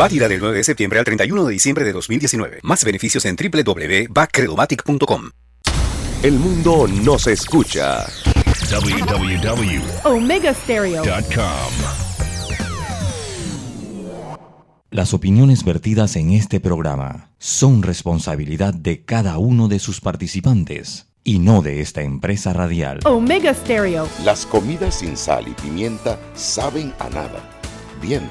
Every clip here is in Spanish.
Válida del 9 de septiembre al 31 de diciembre de 2019. Más beneficios en www.backcredomatic.com. El mundo nos escucha. www.omegastereo.com Las opiniones vertidas en este programa son responsabilidad de cada uno de sus participantes y no de esta empresa radial. Omega Stereo. Las comidas sin sal y pimienta saben a nada. Bien,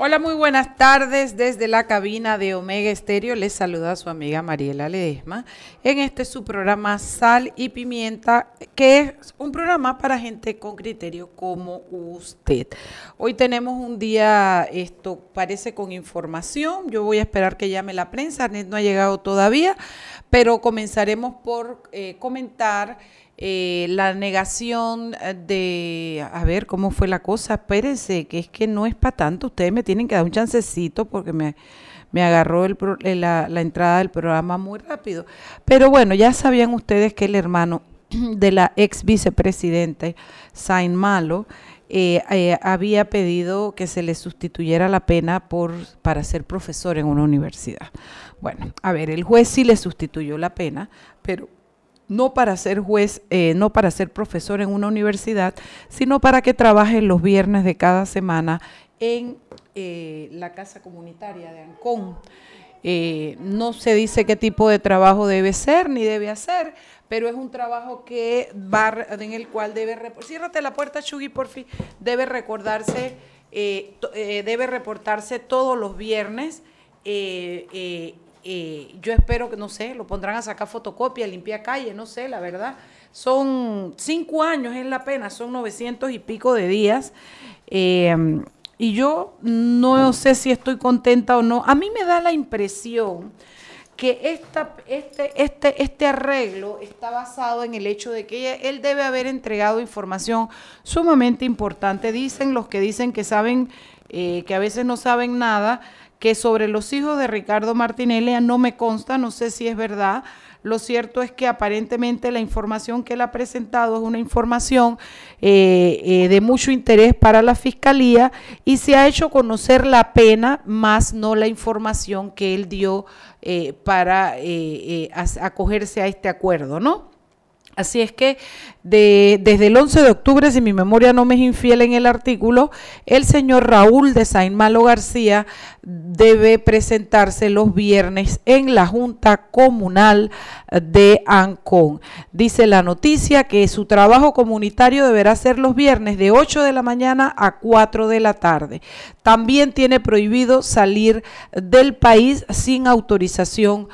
Hola, muy buenas tardes desde la cabina de Omega Estéreo. Les saluda su amiga Mariela Ledesma en este su programa Sal y Pimienta, que es un programa para gente con criterio como usted. Hoy tenemos un día, esto parece con información. Yo voy a esperar que llame la prensa, no ha llegado todavía, pero comenzaremos por eh, comentar eh, la negación eh, de, a ver cómo fue la cosa, espérense, que es que no es para tanto, ustedes me tienen que dar un chancecito porque me, me agarró eh, la, la, entrada del programa muy rápido. Pero bueno, ya sabían ustedes que el hermano de la ex vicepresidente, Sain Malo, eh, había pedido que se le sustituyera la pena por, para ser profesor en una universidad. Bueno, a ver, el juez sí le sustituyó la pena, pero no para ser juez, eh, no para ser profesor en una universidad, sino para que trabaje los viernes de cada semana en eh, la casa comunitaria de Ancón. Eh, no se dice qué tipo de trabajo debe ser ni debe hacer, pero es un trabajo que va, en el cual debe, ciérrate la puerta, Chugui, por fin, debe recordarse, debe reportarse todos los viernes yo espero que, no sé, lo pondrán a sacar fotocopia, limpiar calle, no sé, la verdad. Son cinco años, es la pena, son 900 y pico de días. Em, y yo no sé si estoy contenta o no. A mí me da la impresión que esta, este, este, este arreglo está basado en el hecho de que él debe haber entregado información sumamente importante. Dicen los que dicen que saben, eh, que a veces no saben nada, que sobre los hijos de Ricardo Martinelli no me consta, no sé si es verdad. Lo cierto es que aparentemente la información que él ha presentado es una información eh, eh, de mucho interés para la fiscalía y se ha hecho conocer la pena, más no la información que él dio eh, para acogerse a este acuerdo, ¿no? Así es que desde el 11 de octubre, si mi memoria no me es infiel en el artículo, el señor Raúl de Saint Malo García debe presentarse los viernes en la Junta Comunal de Ancón. Dice la noticia que su trabajo comunitario deberá ser los viernes de 8 de la mañana a 4 de la tarde. También tiene prohibido salir del país sin autorización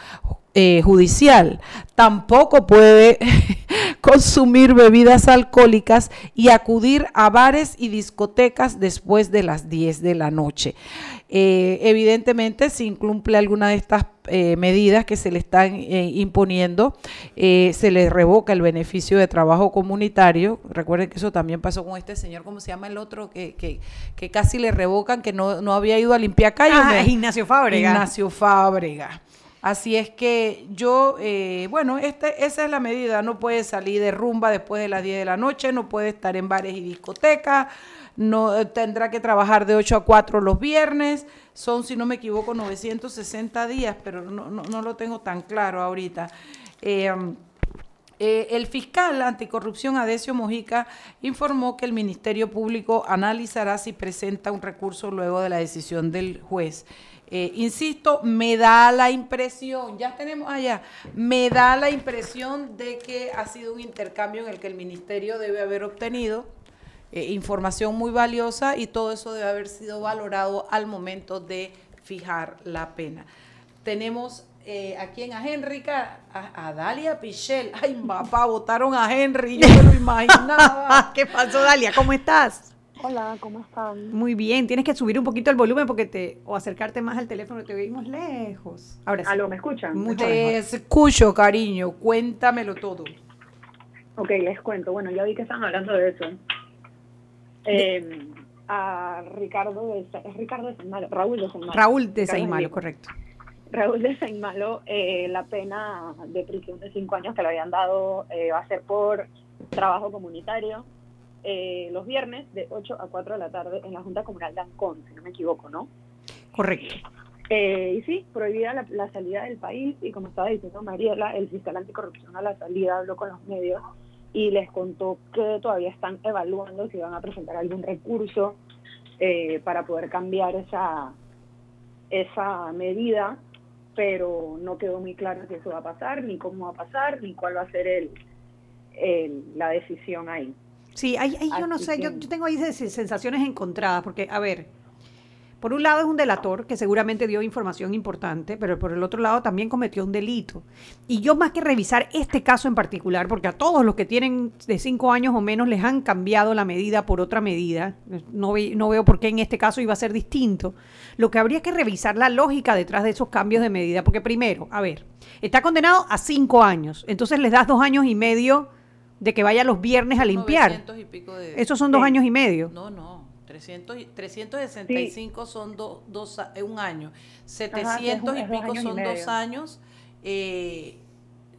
eh, judicial. Tampoco puede consumir bebidas alcohólicas y acudir a bares y discotecas después de las 10 de la noche. Eh, evidentemente, si incumple alguna de estas eh, medidas que se le están imponiendo, se le revoca el beneficio de trabajo comunitario. Recuerden que eso también pasó con este señor, ¿cómo se llama el otro? Que, que, casi le revocan, que no, no, había ido a limpiar calles. Ah, Ignacio Fábrega. Ignacio Fábrega. Así es que yo, eh, bueno, este, esa es la medida. No puede salir de rumba después de las 10 de la noche, no puede estar en bares y discotecas, no eh, tendrá que trabajar de 8 a 4 los viernes. Son, si no me equivoco, 960 días, pero no, lo tengo tan claro ahorita. Eh, el fiscal anticorrupción Adesio Mojica informó que el Ministerio Público analizará si presenta un recurso luego de la decisión del juez. Eh, insisto, me da la impresión, ya tenemos allá, me da la impresión de que ha sido un intercambio en el que el ministerio debe haber obtenido eh, información muy valiosa y todo eso debe haber sido valorado al momento de fijar la pena. Tenemos eh, aquí en a Henry, a, Dalia Pichel. Ay, papá, votaron a Henry, yo me lo imaginaba. ¿Qué pasó, Dalia? ¿Cómo estás? Hola, ¿cómo están? Muy bien, tienes que subir un poquito el volumen porque te o acercarte más al teléfono, te oímos lejos. Ahora sí. ¿Aló, me escuchan? Mucho Te mejor. escucho, cariño, cuéntamelo todo. Ok, les cuento. Bueno, ya vi que están hablando de eso. Eh, a Ricardo de, es Ricardo de Saimalo, Raúl de Saimalo. Raúl de Saimalo, Enrique. correcto. Raúl de Saimalo, eh, la pena de prisión de cinco años que le habían dado eh, va a ser por trabajo comunitario eh, los viernes de 8 a 4 de la tarde en la Junta Comunal de Ancón, si no me equivoco, ¿no? Correcto. Eh, y sí, prohibida la, la salida del país y como estaba diciendo Mariela, el fiscal anticorrupción a la salida habló con los medios y les contó que todavía están evaluando si van a presentar algún recurso eh, para poder cambiar esa, esa medida, pero no quedó muy claro si eso va a pasar, ni cómo va a pasar, ni cuál va a ser el, el- la decisión ahí. Sí, ahí, ahí yo no sé, yo, yo tengo ahí se- sensaciones encontradas, porque, a ver, por un lado es un delator que seguramente dio información importante, pero por el otro lado también cometió un delito. Y yo más que revisar este caso en particular, porque a todos los que tienen de cinco años o menos les han cambiado la medida por otra medida, no, ve- no veo por qué en este caso iba a ser distinto, lo que habría que revisar la lógica detrás de esos cambios de medida, porque primero, a ver, está condenado a cinco años, entonces les das dos años y medio de que vaya los viernes a limpiar. 900 y pico de... Esos son dos Sí. años y medio. No, no. 300 y- 365 son do- dos, eh, un año. es 700 un- y pico años y son dos medio. años. eh,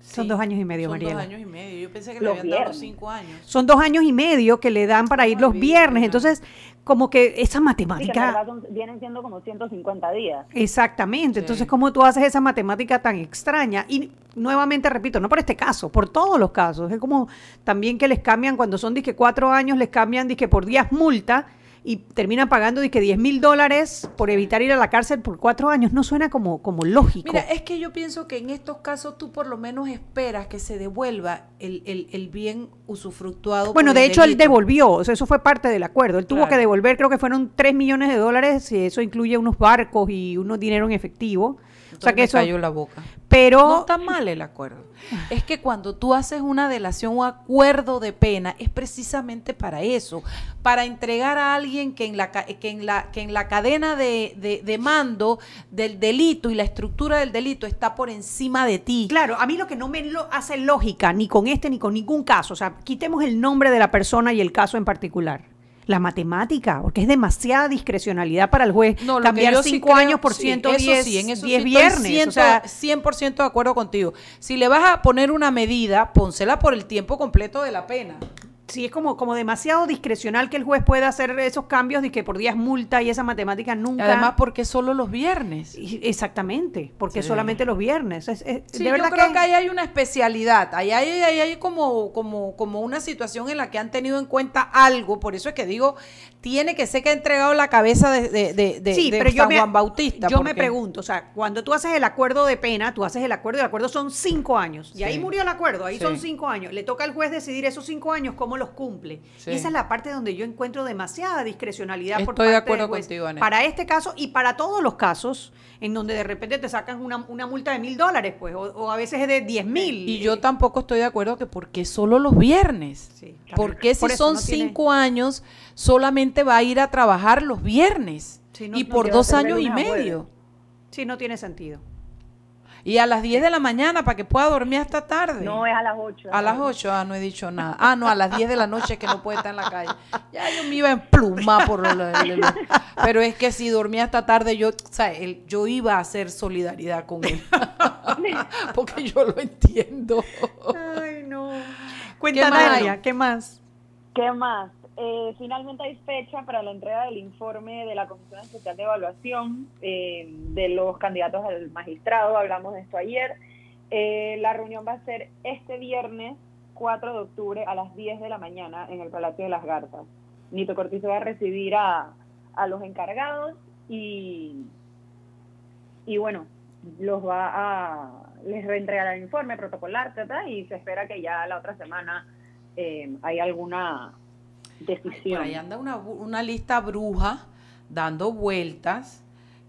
Son sí, dos años y medio, son Mariela. dos años y medio. Yo pensé que le habían dado cinco años. Son dos años y medio que le dan para ir los viernes. Entonces, como que esa Sí, que en matemática... vienen siendo como 150 días. Exactamente. Sí. Entonces, ¿cómo tú haces esa matemática tan extraña? Y nuevamente repito, no por este caso, por todos los casos. Es como también que les cambian cuando son disque cuatro años, les cambian disque por días multa y terminan pagando disque 10 mil dólares por evitar ir a la cárcel por cuatro años. No suena como, como lógico. Mira, es que yo pienso que en estos casos tú por lo menos esperas que se devuelva el, el- el bien usufructuado. Bueno, por de el hecho, él devolvió, o sea, eso fue parte del acuerdo. Él tuvo Claro. que devolver, creo que fueron 3 millones de dólares, y eso incluye unos barcos y unos dinero en efectivo. O sea que me eso. cayó la boca. Pero. No está mal el acuerdo. Es que cuando tú haces una delación o acuerdo de pena es precisamente para eso, para entregar a alguien que en la que en la que en la cadena de, de- de mando del delito y la estructura del delito está por encima de ti. Claro, a mí lo que no me lo hace lógica, ni con este ni con ningún caso, o sea, quitemos el nombre de la persona y el caso en particular. La matemática, porque es demasiada discrecionalidad para el juez No, cambiar yo sí cinco creo- años por sí, 110 eso sí, en eso 10 sí estoy viernes. 100%, o sea, 100% de acuerdo contigo. Si le vas a poner una medida, pónsela por el tiempo completo de la pena. Sí, es como, como demasiado discrecional que el juez pueda hacer esos cambios de que por días multa y esa matemática nunca. Además, porque solo los viernes. Y- Exactamente, porque Sí. solamente los viernes. Es- es- Sí, de verdad yo creo que... ahí hay una especialidad, ahí hay, ahí hay como, como, como una situación en la que han tenido en cuenta algo, por eso es que digo, tiene que ser que ha entregado la cabeza de, de, de- de- Sí, de pero yo me, Juan Bautista. yo me pregunto, o sea, cuando tú haces el acuerdo de pena, tú haces el acuerdo y el acuerdo son cinco años. Y Sí. ahí murió el acuerdo, ahí Sí. son cinco años. Le toca al juez decidir esos cinco años cómo los cumple. Sí. Y esa es la parte donde yo encuentro demasiada discrecionalidad por Estoy de parte acuerdo del juez. contigo, Anet. Para este caso y para todos los casos en donde de repente te sacan una, una multa de mil dólares, pues, o, o a veces es de diez mil. Y yo tampoco estoy de acuerdo que porque solo los viernes. Sí. ¿Por qué si Por son no tiene- cinco años solamente va a ir a trabajar los viernes? Sí, no- y no por dos de años y medio. Sí, no tiene sentido. Y a las 10 de la mañana para que pueda dormir hasta tarde. No, es a las 8. A las 8, ah, no he dicho nada. Ah, no, a las 10 de la noche que no puede estar en la calle. Ya yo me iba en pluma por lo- lo- lo- Pero es que si dormía hasta tarde, yo, o sea, él- yo iba a hacer solidaridad con él. Porque yo lo entiendo. Ay, no. Cuéntame, más? Nadia, ¿qué más? ¿Qué más? Eh, finalmente hay fecha para la entrega del informe de la Comisión Especial de Evaluación eh, de los candidatos al magistrado. Hablamos de esto ayer. Eh, la reunión va a ser este viernes 4 de octubre a las 10 de la mañana en el Palacio de las Garzas. Nito Cortizo va a recibir a, a los encargados y, y bueno, los va a les reentregará el informe protocolar ¿verdad? y se espera que ya la otra semana eh, hay alguna Por decisión. ahí anda una, una lista bruja dando vueltas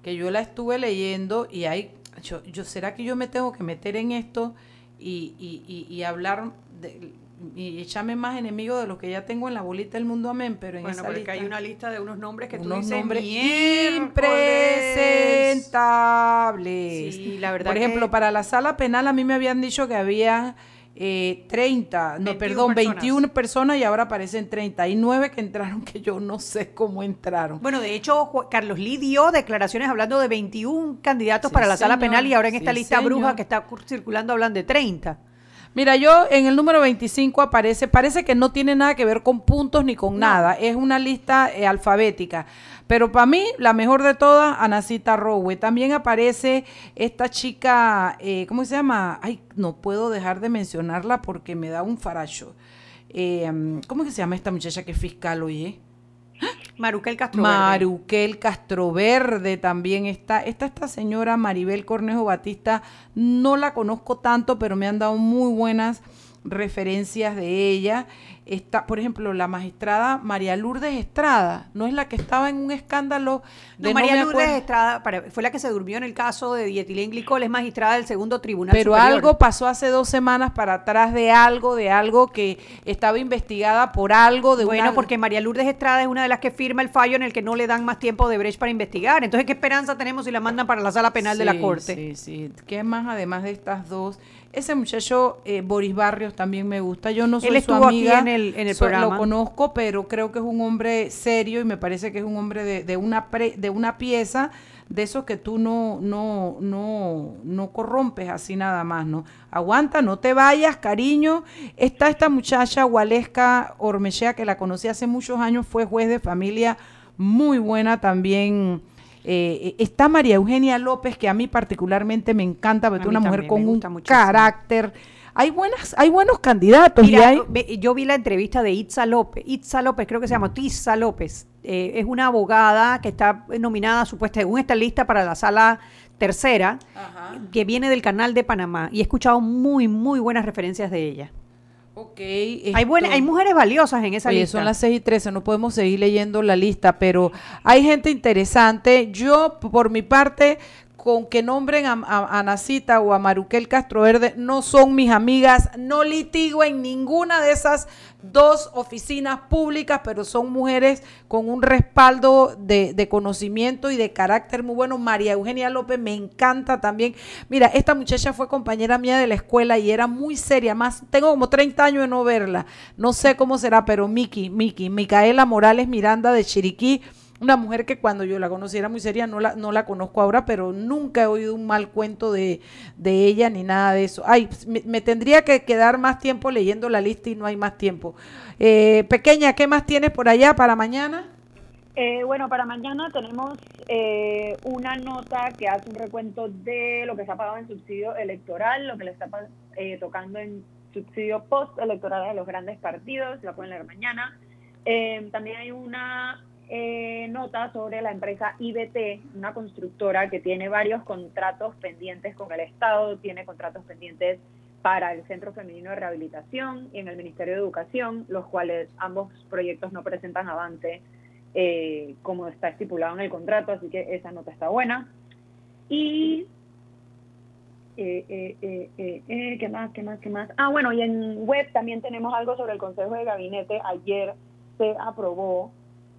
que yo la estuve leyendo y hay, yo, yo ¿será que yo me tengo que meter en esto y, y- y- y hablar de, y échame más enemigos de los que ya tengo en la bolita del mundo, amén, pero en Bueno, esa porque lista hay una lista de unos nombres que tú unos dices nombres impresentables. Sí, la verdad Por ejemplo, que- para la sala penal a mí me habían dicho que había eh, 30, no, 21 perdón, personas. 21 personas y ahora aparecen 39 que entraron que yo no sé cómo entraron. Bueno, de hecho, Carlos Lee dio declaraciones hablando de 21 candidatos Sí, para la sala penal y ahora en esta Sí, lista señor. bruja que está circulando hablan de 30. Mira, yo en el número 25 aparece, parece que no tiene nada que ver con puntos ni con nada, es una lista eh, alfabética. Pero para mí, la mejor de todas, Anacita Rowe. También aparece esta chica, eh, ¿cómo se llama? Ay, no puedo dejar de mencionarla porque me da un faracho. Eh, ¿Cómo es que se llama esta muchacha que es fiscal hoy? eh? Maruquel Castro Verde. Maruquel Castroverde también está. Está esta señora Maribel Cornejo Batista. No la conozco tanto, pero me han dado muy buenas referencias de ella. Está, por ejemplo, la magistrada María Lourdes Estrada, no es la que estaba en un escándalo de No, María Lourdes Estrada para- fue la que se durmió en el caso de dietilenglicol, es magistrada del segundo tribunal Pero superior. algo pasó hace dos semanas para atrás de algo, de algo que estaba investigada por algo de Bueno, una- porque María Lourdes Estrada es una de las que firma el fallo en el que no le dan más tiempo de brecha para investigar. Entonces, ¿qué esperanza tenemos si la mandan para la sala penal de la corte? Sí, sí. ¿Qué más además de estas dos? Ese muchacho, eh, Boris Barrios, también me gusta. Yo no soy Él su estuvo aquí amiga, en el- en el so- programa. Lo conozco, pero creo que es un hombre serio y me parece que es un hombre de, de una, pre- de una pieza de esos que tú no, no, no, no corrompes así nada más, ¿no? Aguanta, no te vayas, cariño. Está esta muchacha, Waleska Ormechea, que la conocí hace muchos años, fue juez de familia, muy buena también. Eh, está María Eugenia López, que a mí particularmente me encanta, porque es una mujer con un muchísimo. carácter. Hay buenas, hay buenos candidatos. y Mira, hay, yo vi la entrevista de Itza López. Itza López, creo que se llama Tizza López. Eh, es una abogada que está nominada, supuesta, según esta lista, para la sala tercera, que viene del canal de Panamá. Y he escuchado muy, muy buenas referencias de ella. Ok, Hay, buena- esto- hay mujeres valiosas en esa Oye, lista. son las 6 y 13, no podemos seguir leyendo la lista, pero hay gente interesante. Yo, por mi parte, con que nombren a, a, Nacita o a Maruquel Castro Verde, no son mis amigas, no litigo en ninguna de esas dos oficinas públicas, pero son mujeres con un respaldo de, de conocimiento y de carácter muy bueno. María Eugenia López me encanta también. Mira, esta muchacha fue compañera mía de la escuela y era muy seria, más tengo como 30 años de no verla. No sé cómo será, pero Miki, Miki, Micaela Morales Miranda de Chiriquí, una mujer que cuando yo la conocí era muy seria, no la, no la conozco ahora, pero nunca he oído un mal cuento de, de ella ni nada de eso. Ay, me, me tendría que quedar más tiempo leyendo la lista y no hay más tiempo. Eh, pequeña, ¿qué más tienes por allá para mañana? Eh, bueno, para mañana tenemos eh, una nota que hace un recuento de lo que se ha pagado en subsidio electoral, lo que le está eh, tocando en subsidio post-electoral a los grandes partidos, la pueden leer mañana. Eh, también hay una eh, nota sobre la empresa IBT, una constructora que tiene varios contratos pendientes con el Estado, tiene contratos pendientes para el Centro Femenino de Rehabilitación y en el Ministerio de Educación, los cuales ambos proyectos no presentan avance eh, como está estipulado en el contrato, así que esa nota está buena. Y, eh, eh, ¿qué más, qué más, qué más? Ah, bueno, y en web también tenemos algo sobre el Consejo de Gabinete. Ayer se aprobó,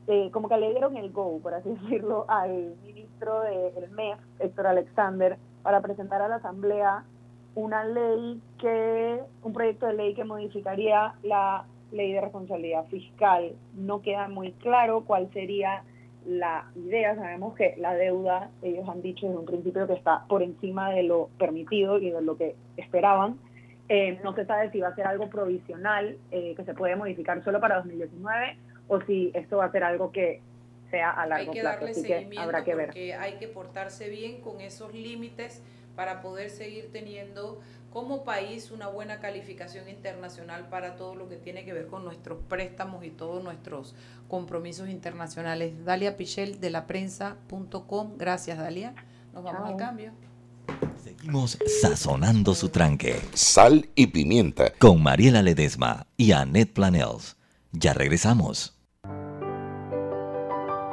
eh, como que le dieron el go, por así decirlo, al ministro del MEF, Héctor Alexander, para presentar a la Asamblea una ley que, un proyecto de ley que modificaría la ley de responsabilidad fiscal. No queda muy claro cuál sería la idea. Sabemos que la deuda, ellos han dicho desde un principio que está por encima de lo permitido y de lo que esperaban. Eh, no se sabe si va a ser algo provisional eh, que se puede modificar solo para 2019 o si esto va a ser algo que sea a largo hay que plazo. darle que seguimiento habrá que ver. porque hay que portarse bien con esos límites para poder seguir teniendo como país una buena calificación internacional para todo lo que tiene que ver con nuestros préstamos y todos nuestros compromisos internacionales. Dalia Pichel de la prensa.com. Gracias, Dalia. Nos vamos Chao. al cambio. Seguimos sazonando su tranque Sal y pimienta. con Mariela Ledesma y Annette Planels. Ya regresamos.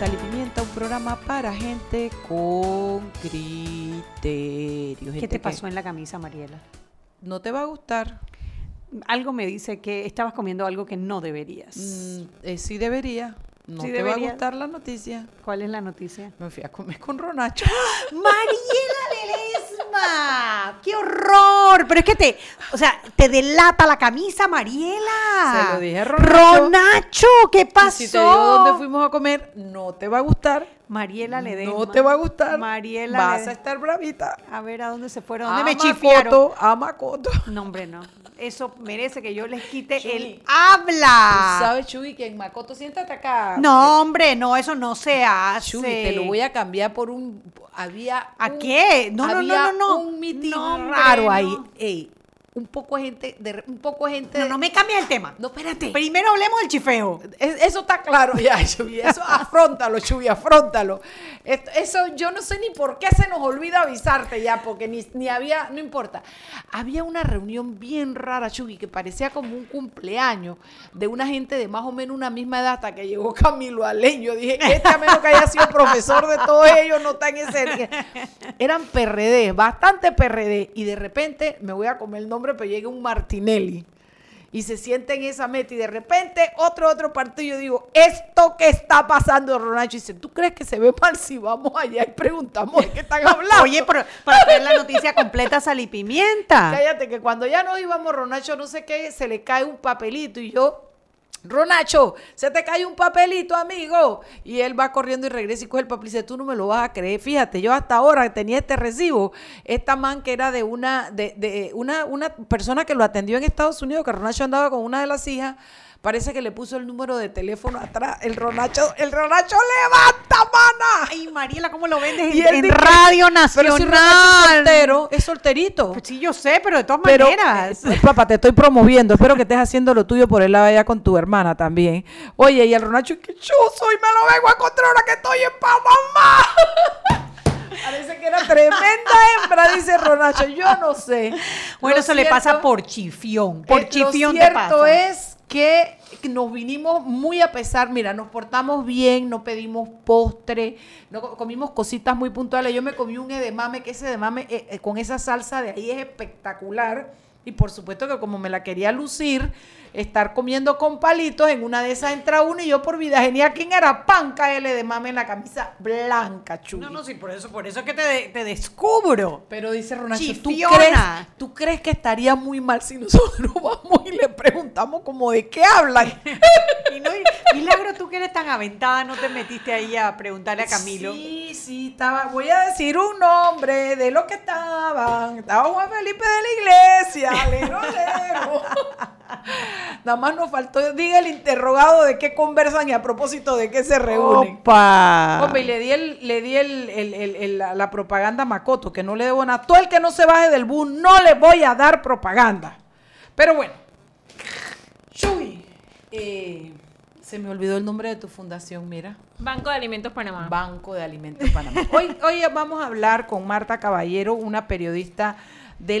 Sal y Pimienta, un programa para gente con criterios. ¿Qué te que pasó en la camisa, Mariela? No te va a gustar. Algo me dice que estabas comiendo algo que no deberías. Mm, eh, sí debería. No Sí te va a gustar la noticia. ¿Cuál es la noticia? Me fui a comer con Ronacho. Mariela Qué horror. Pero es que te, o sea, te delata la camisa, Mariela. Se lo dije a Ronacho. Ronacho, ¿qué Y pasó? si te digo dónde fuimos a comer, no te va a gustar. Mariela Ledesma. No te va a gustar. Mariela Vas a estar bravita. A ver, ¿a dónde se fueron? ¿Dónde A me chifiaron? Macoto, A Macoto. No, hombre, no. Eso merece que yo les quite Chuy, el ¿Tú habla. sabes, Chuy, que en Macoto, siéntate acá. No, hombre, no, eso no se hace. Chuy, te lo voy a cambiar por un. Había. ¿A un- qué? No, no, no, no, no. Un mitin No, hombre, raro no. ahí. Ey, un poco de gente. De, un poco gente. No, no me cambies el tema. No, espérate. Primero hablemos del chifeo. Es- Eso está claro ya, Chuy. Eso afrontalo, Chuy, afrontalo. Esto- Eso yo no sé ni por qué se nos olvida avisarte ya, porque ni, ni había, no importa. Había una reunión bien rara, Chuy, que parecía como un cumpleaños de una gente de más o menos una misma edad hasta que llegó Camilo Alén. Yo dije, este a menos que haya sido profesor de todos ellos, no está en ese. Eran PRD, bastante PRD. Y de repente me voy a comer el nombre, pero llega un Martinelli y se siente en esa meta y de repente otro otro partido yo digo esto que está pasando Ronacho dice tú crees que se ve mal si vamos allá y preguntamos de qué están hablando Oye, pero para ver la noticia completa, sal y pimienta. cállate que cuando ya nos íbamos Ronacho no sé qué se le cae un papelito y yo Ronacho, se te cae un papelito, amigo. Y él va corriendo y regresa y coge el papel y dice, tú no me lo vas a creer. Fíjate, yo hasta ahora tenía este recibo. Esta man que era de una, de, de una, una persona que lo atendió en Estados Unidos, que Ronacho andaba con una de las hijas, parece que le puso el número de teléfono atrás. El Ronacho, el Ronacho levanta, mana. Ay, Mariela, ¿cómo lo vendes en, Y él en dice, Radio Pero si es Nacional? soltero, es solterito. Pues sí, yo sé, pero de todas Pero, maneras. eh, papá, te estoy promoviendo. Espero que estés haciendo lo tuyo por el lado allá con tu hermana también. Oye, y el Ronacho, que yo soy, me lo vengo a encontrar ahora que estoy en Panamá. Parece que era tremenda hembra, dice Ronacho. Yo no sé. bueno, Lo eso le pasa por chifión. Por eh, chifión Lo te cierto pasa. es que nos vinimos muy a pesar, mira, nos portamos bien, no pedimos postre, no co- comimos cositas muy puntuales. Yo me comí un edemame, que ese edemame eh, eh, con esa salsa de ahí es espectacular. Y por supuesto que como me la quería lucir, estar comiendo con palitos, en una de esas entra uno y yo por vida genial, ¿quién era? Pan el edemame en la camisa blanca, chulo. No, no, sí, por eso, por eso que te, te descubro. Pero dice Ronacho, ¿tú crees, ¿tú crees que estaría muy mal si nosotros vamos y le preguntamos como de qué hablan? Y no, Milagro, tú que eres tan aventada, no te metiste ahí a preguntarle a Camilo. Sí, sí, estaba, voy a decir un nombre de los que estaban. Estaba Juan Felipe de la Iglesia, lero, lero. Nada más nos faltó, diga el interrogado de qué conversan y a propósito de qué se reúnen. Opa. Hombre, y le di, el, le di el, el- el- el- la, la propaganda a Macoto, que no le debo nada. Todo el que no se baje del bus, no le voy a dar propaganda. Pero bueno. Chuy, eh, se me olvidó el nombre de tu fundación, mira. Banco de Alimentos Panamá. Banco de Alimentos Panamá. Hoy, hoy vamos a hablar con Marta Caballero, una periodista de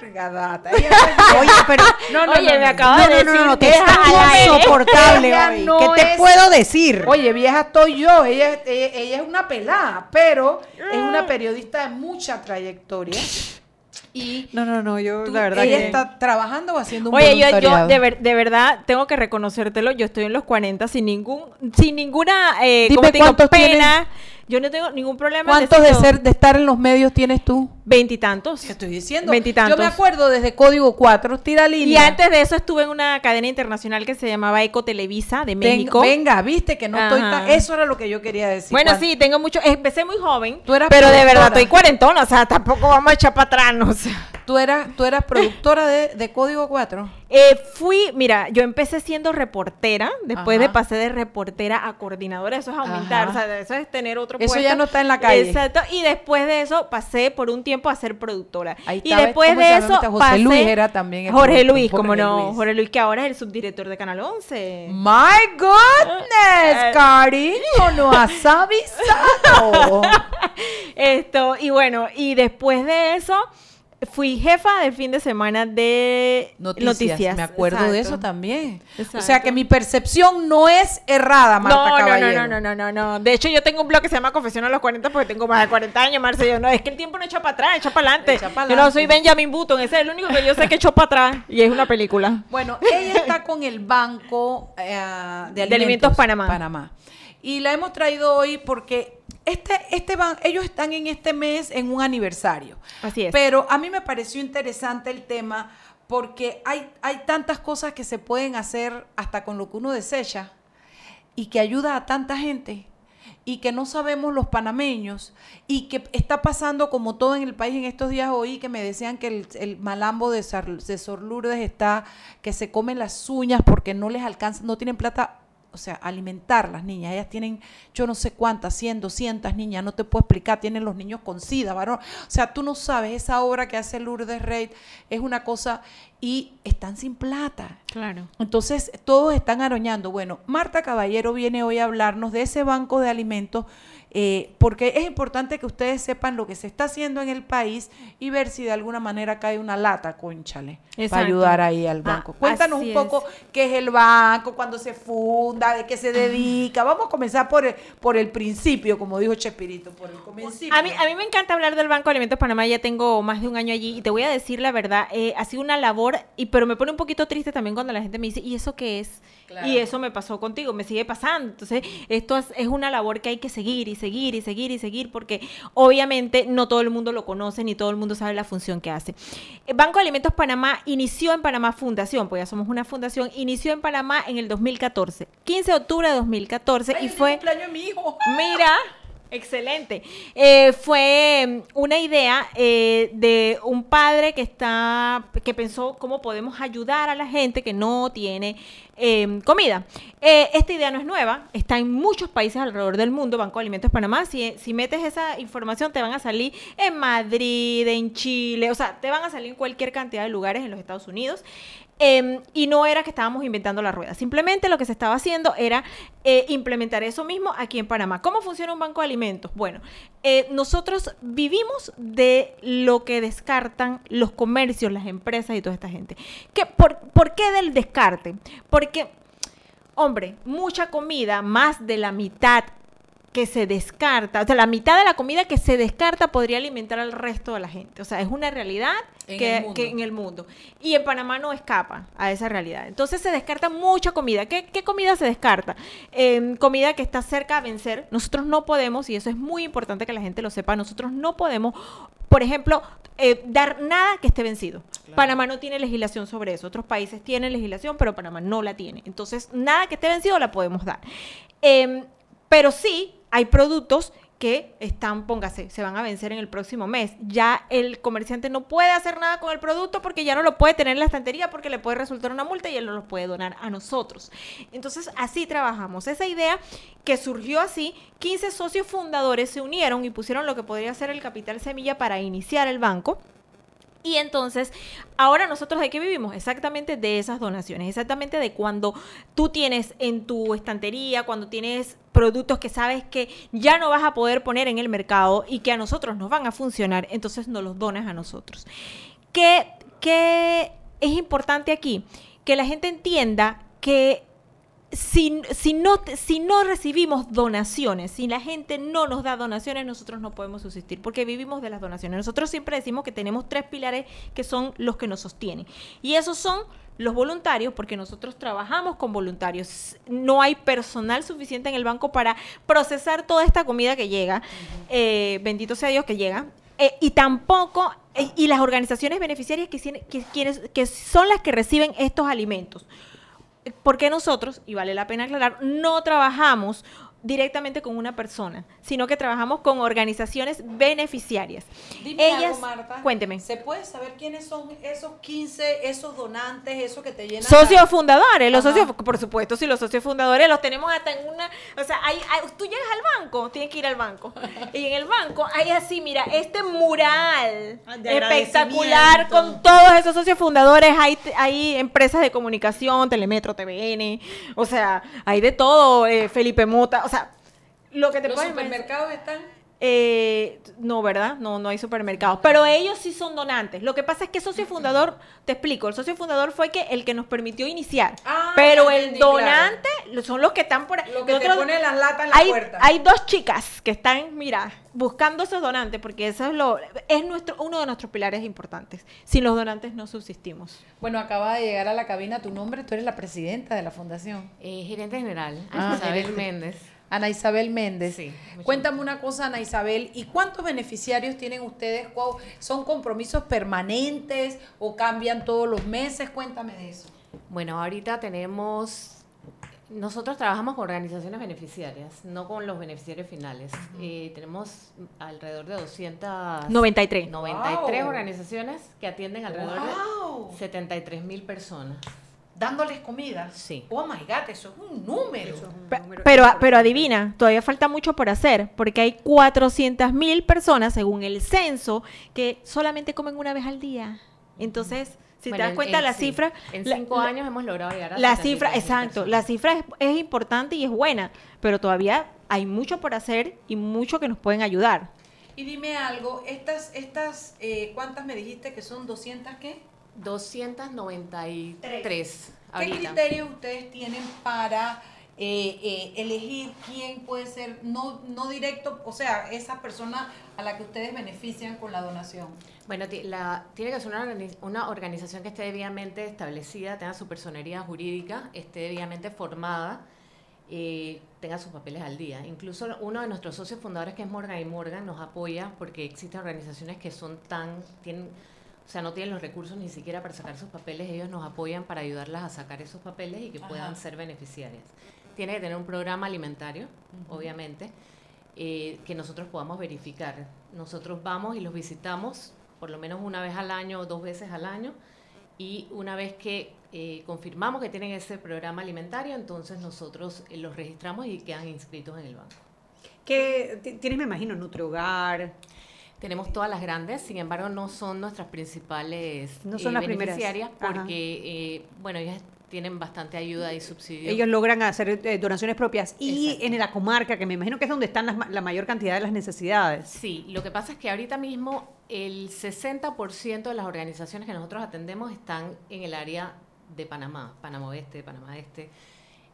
larga data. Ella no es Oye, pero No, no, Oye, no, me no, acaba no, de no, no, decir no, te vieja está al aire. insoportable hoy. no ¿Qué te es- puedo decir? Oye, vieja estoy yo, ella, ella, ella es una pelada, pero es una periodista de mucha trayectoria. Y No, no, no, yo tú- la verdad ella que... está trabajando o haciendo un Oye, yo, yo de, ver- de verdad tengo que reconocértelo. Yo estoy en los 40 sin ningún, sin ninguna, eh, Dime ¿cómo te digo? cuántos pena. Yo no tengo ningún problema. ¿Cuántos de ser de estar en los medios tienes tú? Veintitantos. ¿Qué estoy diciendo? Veintitantos. Yo me acuerdo desde Código 4, tira Y línea. antes de eso estuve en una cadena internacional que se llamaba Eco Televisa de México. venga, viste que no estoy tan... Eso era lo que yo quería decir. bueno, sí, tengo mucho. Empecé muy joven. Tú eras pero de verdad estoy cuarentona. O sea, tampoco vamos a echar para atrás. no sé. ¿Tú eras, tú eras productora de, de Código 4? Eh, fui, mira, yo empecé siendo reportera, después Ajá. de pasé de reportera a coordinadora, eso es aumentar, Ajá. o sea, eso es tener otro Eso puesto. ya no está en la calle. Exacto, y después de eso pasé por un tiempo a ser productora. Ahí y después ¿cómo se de eso? José pasé- Luis era también el Jorge Luis, como no, Luis. Jorge Luis que ahora es el subdirector de Canal 11. My goodness, Eh. cariño, no has avisado. Esto, y bueno, y después de eso fui jefa del fin de semana de Noticias, me acuerdo de eso Exacto. también. O Exacto. sea que mi percepción no es errada, Marta no, no, no, Caballero. no, no, no, no, no. De hecho, yo tengo un blog que se llama Confesión a los 40 porque tengo más de 40 años, Marce. Yo, no, es que el tiempo no echa para atrás, echa para adelante. Pa' Yo no soy Benjamin Button, ese es el único que yo sé que echó para atrás y es una película. Bueno, ella está con el Banco eh, de Alimentos, Alimentos Panamá. Panamá. Y la hemos traído hoy porque este, este ban- ellos están en este mes en un aniversario. Así es. Pero a mí me pareció interesante el tema porque hay, hay tantas cosas que se pueden hacer hasta con lo que uno desecha y que ayuda a tanta gente y que no sabemos los panameños y que está pasando como todo en el país en estos días hoy que me decían que el, el malambo de, Sar- de Sor Lourdes está que se comen las uñas porque no les alcanza, no tienen plata, o sea, alimentar las niñas. Ellas tienen yo no sé cuántas, 100, 200 niñas, no te puedo explicar, tienen los niños con sida, varón. O sea, tú no sabes, esa obra que hace Lourdes Reid es una cosa y están sin plata. Claro. Entonces, todos están aroñando. Bueno, Marta Caballero viene hoy a hablarnos de ese banco de alimentos, eh, porque es importante que ustedes sepan lo que se está haciendo en el país y ver si de alguna manera cae una lata, conchale, para ayudar ahí al Ah, banco. Cuéntanos un poco qué es el banco, cuándo se funda, de qué se dedica. Vamos a comenzar por el, por el principio, como dijo Chespirito, por el principio. A mí, a mí me encanta hablar del Banco de Alimentos Panamá, ya tengo más de un año allí y te voy a decir la verdad, eh, ha sido una labor, y pero me pone un poquito triste también cuando la gente me dice, ¿y eso qué es? Claro. Y eso me pasó contigo, me sigue pasando. Entonces, esto es, es una labor que hay que seguir y seguir y seguir y seguir porque obviamente no todo el mundo lo conoce ni todo el mundo sabe la función que hace. El Banco de Alimentos Panamá inició en Panamá Fundación, pues ya somos una fundación, inició en Panamá en el 2014, 15 de octubre de 2014 y fue... mi hijo. Mira, excelente. Eh, fue mm, una idea eh, de un padre que está, que pensó cómo podemos ayudar a la gente que no tiene eh, comida. Esta idea no es nueva, está en muchos países alrededor del mundo. Banco de Alimentos Panamá, si, si metes esa información, te van a salir en Madrid, en Chile, o sea, te van a salir en cualquier cantidad de lugares en los Estados Unidos. Eh, y no era que estábamos inventando la rueda, simplemente lo que se estaba haciendo era eh, implementar eso mismo aquí en Panamá. ¿Cómo funciona un banco de alimentos? Bueno, eh, nosotros vivimos de lo que descartan los comercios, las empresas y toda esta gente. ¿Qué, por, ¿Por qué del descarte? Porque, hombre, mucha comida, más de la mitad que se descarta, o sea, la mitad de la comida que se descarta podría alimentar al resto de la gente. O sea, es una realidad En que, el mundo. que en el mundo. Y en Panamá no escapa a esa realidad. Entonces se descarta mucha comida. ¿Qué, qué comida se descarta? Eh, comida que está cerca a vencer. Nosotros no podemos, y eso es muy importante que la gente lo sepa, nosotros no podemos, por ejemplo, eh, dar nada que esté vencido. Panamá no tiene legislación sobre eso. Otros países tienen legislación, pero Panamá no la tiene. Entonces, nada que esté vencido la podemos dar. Em, pero sí hay productos que están, póngase, se van a vencer en el próximo mes. Ya el comerciante no puede hacer nada con el producto porque ya no lo puede tener en la estantería porque le puede resultar una multa y él no lo puede donar a nosotros. Entonces, así trabajamos. Esa idea que surgió así, 15 socios fundadores se unieron y pusieron lo que podría ser el capital semilla para iniciar el banco. Y entonces, ahora nosotros de qué vivimos? Exactamente de esas donaciones, exactamente de cuando tú tienes en tu estantería, cuando tienes productos que sabes que ya no vas a poder poner en el mercado y que a nosotros nos van a funcionar, entonces nos los donas a nosotros. ¿Qué, ¿qué es importante aquí? Que la gente entienda que si, si, no, si no recibimos donaciones, si la gente no nos da donaciones, nosotros no podemos subsistir, porque vivimos de las donaciones. Nosotros siempre decimos que tenemos tres pilares que son los que nos sostienen. Y esos son los voluntarios, porque nosotros trabajamos con voluntarios. No hay personal suficiente en el banco para procesar toda esta comida que llega. Eh, bendito sea Dios que llega. Eh, y tampoco, eh, y las organizaciones beneficiarias que, que, quienes, que son las que reciben estos alimentos. Porque nosotros, y vale la pena aclarar, no trabajamos directamente con una persona, sino que trabajamos con organizaciones beneficiarias. Dime Ellas, algo, Marta. cuénteme. ¿Se puede saber quiénes son esos 15, esos donantes, esos que te llenan? Socios la- fundadores, los Ajá. socios, por supuesto, si los socios fundadores los tenemos hasta en una, o sea, hay, hay- tú llegas al banco, tienes que ir al banco, y en el banco hay así, mira, este mural Ah, espectacular con todos esos socios fundadores, hay, hay empresas de comunicación, Telemetro, TVN, o sea, hay de todo, eh, Felipe Mota, o sea, lo que te ¿Los supermercados están? Eh, no, ¿verdad? No, no hay supermercados. Pero ellos sí son donantes. Lo que pasa es que socio fundador, te explico, el socio fundador fue que el que nos permitió iniciar. Ah, pero el donante son los que están por Lo que te ponen las latas en la hay, puerta. hay dos chicas que están, mira, buscando esos donantes, porque eso es lo, es nuestro, uno de nuestros pilares importantes. Sin los donantes no subsistimos. Bueno, acaba de llegar a la cabina tu nombre, tú eres la presidenta de la fundación. Eh, gerente general, Ah, Isabel. Méndez. Ana Isabel Méndez. Sí. Cuéntame una cosa, Ana Isabel, ¿y cuántos beneficiarios tienen ustedes? ¿Cuál- ¿Son compromisos permanentes o cambian todos los meses? Cuéntame de eso. Bueno, ahorita tenemos, nosotros trabajamos con organizaciones beneficiarias, no con los beneficiarios finales. Eh, tenemos alrededor de 200... 93. 93 Wow. organizaciones que atienden alrededor Wow. de 73 mil personas. Dándoles comida. Sí. Oh my God, eso es un número. Pe- Pero, pero adivina, todavía falta mucho por hacer, porque hay 400 mil personas, según el censo, que solamente comen una vez al día. Entonces, si Bueno, te das en- cuenta, en- la sí. cifra... En cinco la- años hemos logrado llegar a La 73 cifra, exacto, personas. la cifra es, es importante y es buena, pero todavía hay mucho por hacer y mucho que nos pueden ayudar. Y dime algo, estas, estas, eh, ¿cuántas me dijiste que son 200 qué? 293 ¿Qué ahorita. criterios ustedes tienen para eh, eh, elegir quién puede ser no, no directo, o sea, esa persona a la que ustedes benefician con la donación? Bueno, la, tiene que ser una, una organización que esté debidamente establecida, tenga su personería jurídica, esté debidamente formada, eh, tenga sus papeles al día. Incluso uno de nuestros socios fundadores, que es Morgan y Morgan, nos apoya porque existen organizaciones que son tan, tienen, o sea, no tienen los recursos ni siquiera para sacar sus papeles, ellos nos apoyan para ayudarlas a sacar esos papeles y que Ajá. puedan ser beneficiarias. Tiene que tener un programa alimentario, obviamente, eh, que nosotros podamos verificar. Nosotros vamos y los visitamos por lo menos una vez al año o dos veces al año y una vez que eh, confirmamos que tienen ese programa alimentario, entonces nosotros eh, los registramos y quedan inscritos en el banco. Que ti- tienes, me imagino, Nutrihogar. Tenemos todas las grandes, sin embargo no son nuestras principales No son eh, las beneficiarias porque, eh, bueno, ellas tienen bastante ayuda y subsidio. Ellos logran hacer eh, donaciones propias. Y Exacto. en la comarca, que me imagino que es donde están las la mayor cantidad de las necesidades. Sí, lo que pasa es que ahorita mismo el 60% de las organizaciones que nosotros atendemos están en el área de Panamá, Panamá Oeste, Panamá Este.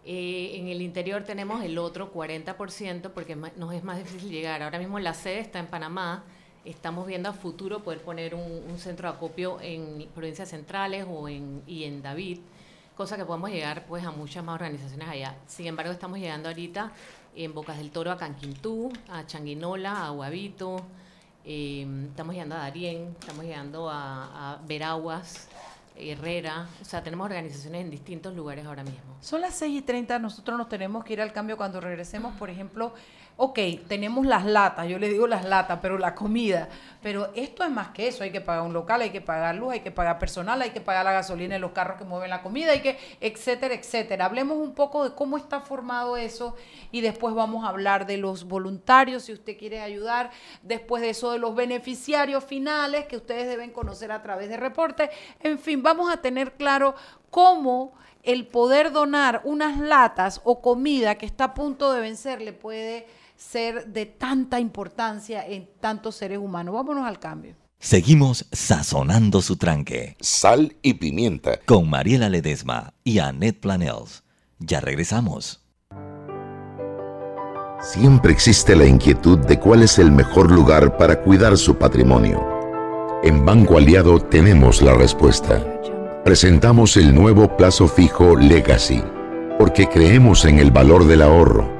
Eh, en el interior tenemos el otro 40% porque nos es más difícil llegar. Ahora mismo la sede está en Panamá. Estamos viendo a futuro poder poner un, centro de acopio en provincias centrales o en, y en David, cosa que podemos llegar pues a muchas más organizaciones allá. Sin embargo, estamos llegando ahorita en Bocas del Toro a Canquintú, a Changuinola, a Guavito, eh, estamos llegando a Darién, estamos llegando a, a Veraguas, Herrera, o sea, tenemos organizaciones en distintos lugares ahora mismo. Son las 6 y 30, nosotros nos tenemos que ir al cambio cuando regresemos, por ejemplo, ok, tenemos las latas, yo le digo las latas, pero la comida, pero esto es más que eso, hay que pagar un local, hay que pagar luz, hay que pagar personal, hay que pagar la gasolina en los carros que mueven la comida, hay que, etcétera, etcétera. Hablemos un poco de cómo está formado eso y después vamos a hablar de los voluntarios, si usted quiere ayudar, después de eso de los beneficiarios finales que ustedes deben conocer a través de reportes, en fin, vamos a tener claro cómo el poder donar unas latas o comida que está a punto de vencer le puede ser de tanta importancia en tantos seres humanos. Vámonos al cambio. Seguimos sazonando su tranque. Sal y pimienta. Con Mariela Ledesma y Annette Planels. Ya regresamos. Siempre existe la inquietud de cuál es el mejor lugar para cuidar su patrimonio. En Banco Aliado tenemos la respuesta. Presentamos el nuevo plazo fijo Legacy, porque creemos en el valor del ahorro,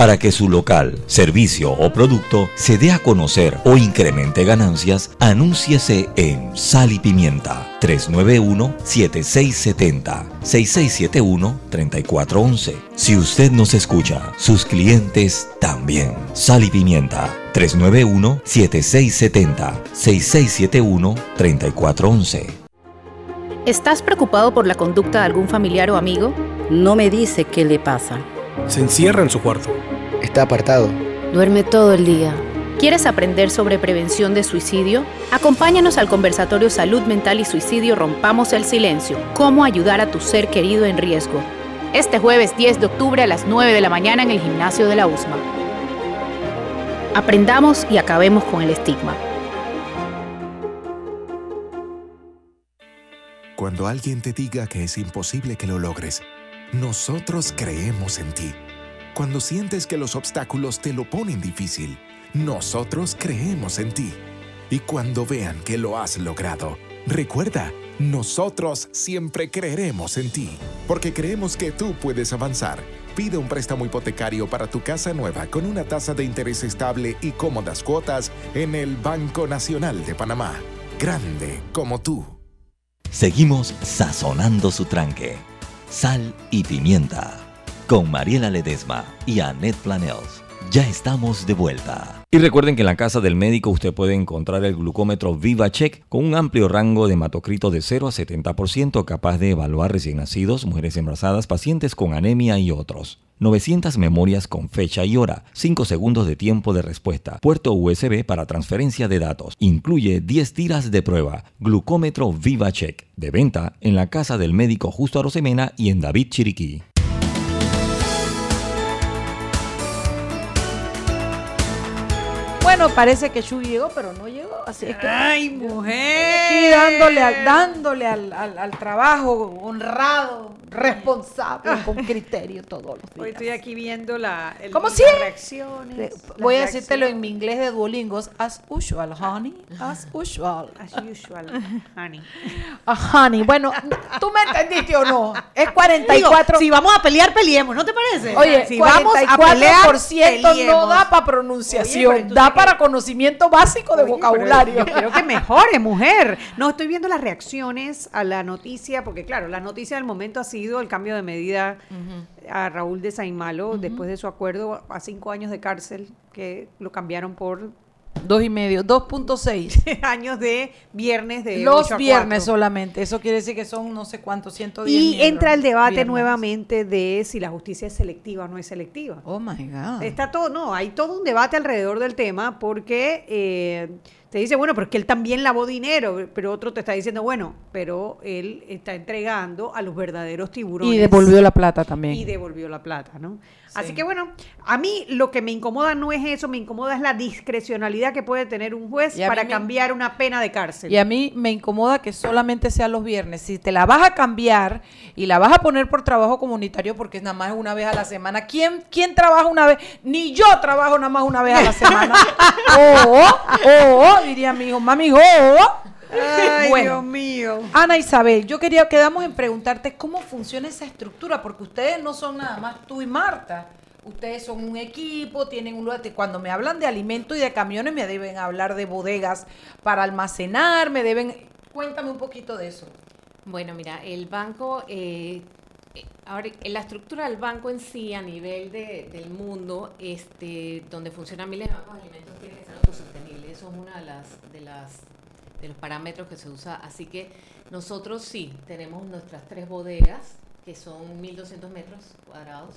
Para que su local, servicio o producto se dé a conocer o incremente ganancias, anúnciese en Sal y Pimienta 391-7670-6671-3411. Si usted nos escucha, sus clientes también. Sal y Pimienta 391-7670-6671-3411. ¿Estás preocupado por la conducta de algún familiar o amigo? No me dice qué le pasa. Se encierra en su cuarto. Está apartado. Duerme todo el día. ¿Quieres aprender sobre prevención de suicidio? Acompáñanos al conversatorio Salud Mental y Suicidio Rompamos el Silencio. Cómo ayudar a tu ser querido en riesgo. Este jueves 10 de octubre a las 9 de la mañana en el gimnasio de la USMA. Aprendamos y acabemos con el estigma. Cuando alguien te diga que es imposible que lo logres, nosotros creemos en ti. Cuando sientes que los obstáculos te lo ponen difícil, nosotros creemos en ti. Y cuando vean que lo has logrado, recuerda, nosotros siempre creeremos en ti, porque creemos que tú puedes avanzar. Pide un préstamo hipotecario para tu casa nueva con una tasa de interés estable y cómodas cuotas en el Banco Nacional de Panamá. Grande como tú. Seguimos sazonando su tranque. Sal y pimienta. Con Mariela Ledesma y Annette Planels. Ya estamos de vuelta. Y recuerden que en la casa del médico usted puede encontrar el glucómetro VivaCheck con un amplio rango de hematocrito de 0 a 70% capaz de evaluar recién nacidos, mujeres embarazadas, pacientes con anemia y otros. 900 memorias con fecha y hora, 5 segundos de tiempo de respuesta, puerto USB para transferencia de datos. Incluye 10 tiras de prueba. Glucómetro VivaCheck. De venta en la casa del médico Justo Arosemena y en David Chiriquí. Bueno, parece que Shu llegó, pero no llegó, así es que... ¡Ay, mujer! Aquí dándole al, dándole al, al- al trabajo honrado, responsable, con criterio todos los días. Hoy estoy aquí viendo la, el, ¿Cómo las sí? reacciones. Las Voy a decírtelo en mi inglés de Duolingo, as usual, honey, as usual. As usual, honey. Ah, honey, bueno, ¿tú me entendiste o no? Es 44... Digo, si vamos a pelear, peleemos, ¿no te parece? Oye, si vamos a pelear, 44% no peleemos. da para pronunciación, da para conocimiento básico de Oye, vocabulario. Yo quiero que mejore, mujer. No, estoy viendo las reacciones a la noticia, porque claro, la noticia del momento ha el cambio de medida a Raúl de Saimalo después de su acuerdo a cinco años de cárcel, que lo cambiaron por Dos y medio, 2.6. años de viernes de Los 8 a viernes 4. solamente. Eso quiere decir que son no sé cuántos, 110 Y entra el debate Viernes. nuevamente de si la justicia es selectiva o no es selectiva. Oh my God. Está todo, no, hay todo un debate alrededor del tema porque eh, te dice, bueno, pero es que él también lavó dinero, pero otro te está diciendo, bueno, pero él está entregando a los verdaderos tiburones. Y devolvió la plata también. Y devolvió la plata, ¿no? Así que bueno, a mí lo que me incomoda no es eso, me incomoda es la discrecionalidad que puede tener un juez para me- cambiar una pena de cárcel. Y a mí me incomoda que solamente sea los viernes. Si te la vas a cambiar y la vas a poner por trabajo comunitario, porque nada más es una vez a la semana. ¿Quién, quién trabaja una vez? Ni yo trabajo nada más una vez a la semana. oh, oh, diría mi hijo, mami, oh. Ay, Bueno. Dios mío. Ana Isabel, yo quería, quedamos en preguntarte cómo funciona esa estructura, porque ustedes no son nada más tú y Marta. Ustedes son un equipo, tienen un lugar. Cuando me hablan de alimentos y de camiones, me deben hablar de bodegas para almacenar, me deben. Cuéntame un poquito de eso. Bueno, mira, el banco, eh, eh, ahora, la estructura del banco en sí, a nivel de- del mundo, este, donde funcionan miles de bancos de alimentos, tiene que ser autosostenible. Eso es uno de, las, de, las, de los parámetros que se usa. Así que nosotros sí, tenemos nuestras tres bodegas, que son 1.200 metros cuadrados,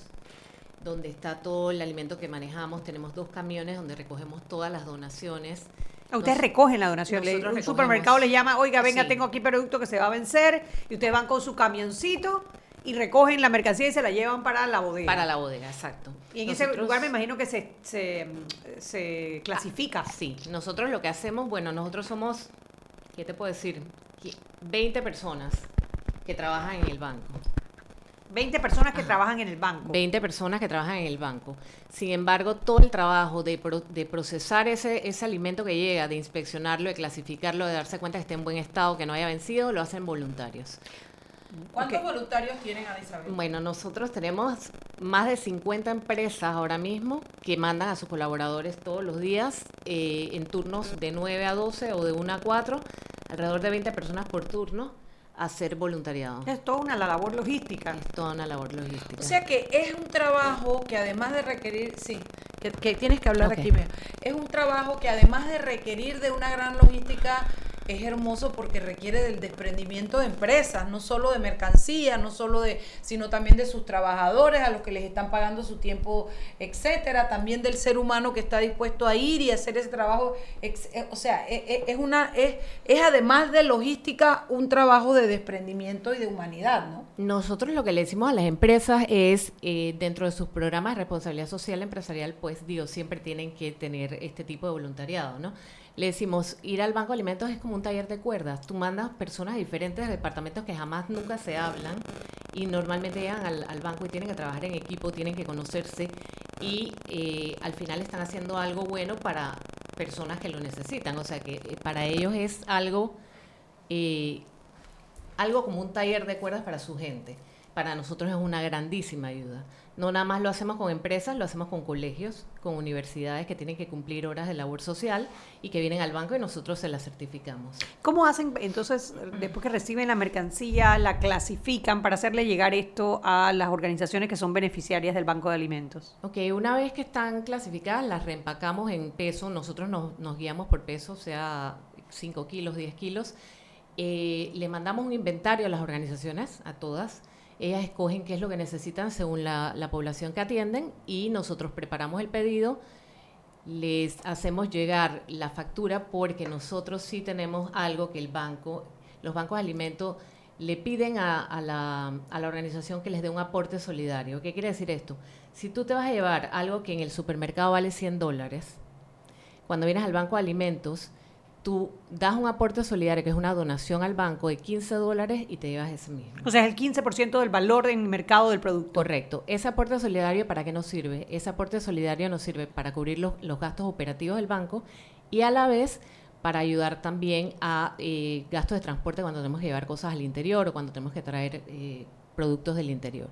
donde está todo el alimento que manejamos. Tenemos dos camiones donde recogemos todas las donaciones. Ustedes recogen la donación. Le- un recogemos. supermercado les llama, oiga, venga, Sí. tengo aquí producto que se va a vencer, y ustedes van con su camioncito y recogen la mercancía y se la llevan para la bodega. Para la bodega, exacto. Y en ese lugar me imagino que se, se, se clasifica. Sí, nosotros lo que hacemos, bueno, nosotros somos, ¿qué te puedo decir? Que 20 personas que trabajan en el banco. 20 personas que trabajan en el banco. 20 personas que trabajan en el banco. Sin embargo, todo el trabajo de, pro- de procesar ese, ese alimento que llega, de inspeccionarlo, de clasificarlo, de darse cuenta que esté en buen estado, que no haya vencido, lo hacen voluntarios. ¿Cuántos voluntarios tienen, Isabel? Bueno, nosotros tenemos más de 50 empresas ahora mismo que mandan a sus colaboradores todos los días eh, en turnos de 9 a 12 o de 1 a 4, alrededor de 20 personas por turno, a hacer voluntariado. Es toda una labor logística. Es toda una labor logística. O sea que es un trabajo que además de requerir, sí, que, que tienes que hablar Ok. aquí, mira. es un trabajo que además de requerir de una gran logística, es hermoso porque requiere del desprendimiento de empresas, no solo de mercancía, no solo de, sino también de sus trabajadores, a los que les están pagando su tiempo, etcétera, también del ser humano que está dispuesto a ir y hacer ese trabajo, eh, o sea, es, es- es una, es, es además de logística un trabajo de desprendimiento y de humanidad, ¿no? Nosotros lo que le decimos a las empresas es, eh, dentro de sus programas de responsabilidad social empresarial, pues digo, siempre tienen que tener este tipo de voluntariado, ¿no? Le decimos, ir al Banco de Alimentos es como un taller de cuerdas. Tú mandas personas de diferentes departamentos que jamás nunca se hablan y normalmente llegan al, al banco y tienen que trabajar en equipo, tienen que conocerse y eh, al final están haciendo algo bueno para personas que lo necesitan. O sea que eh, para ellos es algo eh, algo como un taller de cuerdas para su gente. Para nosotros es una grandísima ayuda. No nada más lo hacemos con empresas, lo hacemos con colegios, con universidades que tienen que cumplir horas de labor social y que vienen al banco y nosotros se las certificamos. ¿Cómo hacen entonces, después que reciben la mercancía, la clasifican para hacerle llegar esto a las organizaciones que son beneficiarias del Banco de Alimentos? Ok, una vez que están clasificadas, las reempacamos en peso. Nosotros nos, nos guiamos por peso, sea 5 kilos, 10 kilos. Eh, le mandamos un inventario a las organizaciones, a todas. Ellas escogen qué es lo que necesitan según la, la población que atienden y nosotros preparamos el pedido, les hacemos llegar la factura porque nosotros sí tenemos algo que el banco, los bancos de alimentos le piden a, a la, a la organización que les dé un aporte solidario. ¿Qué quiere decir esto? Si tú te vas a llevar algo que en el supermercado vale 100 dólares, cuando vienes al banco de alimentos, tú das un aporte solidario, que es una donación al banco de 15 dólares y te llevas ese mismo. O sea, es el 15% del valor del mercado del producto. Correcto. Ese aporte solidario, ¿para qué nos sirve? Ese aporte solidario nos sirve para cubrir los, los gastos operativos del banco y a la vez para ayudar también a eh, gastos de transporte cuando tenemos que llevar cosas al interior o cuando tenemos que traer eh, productos del interior.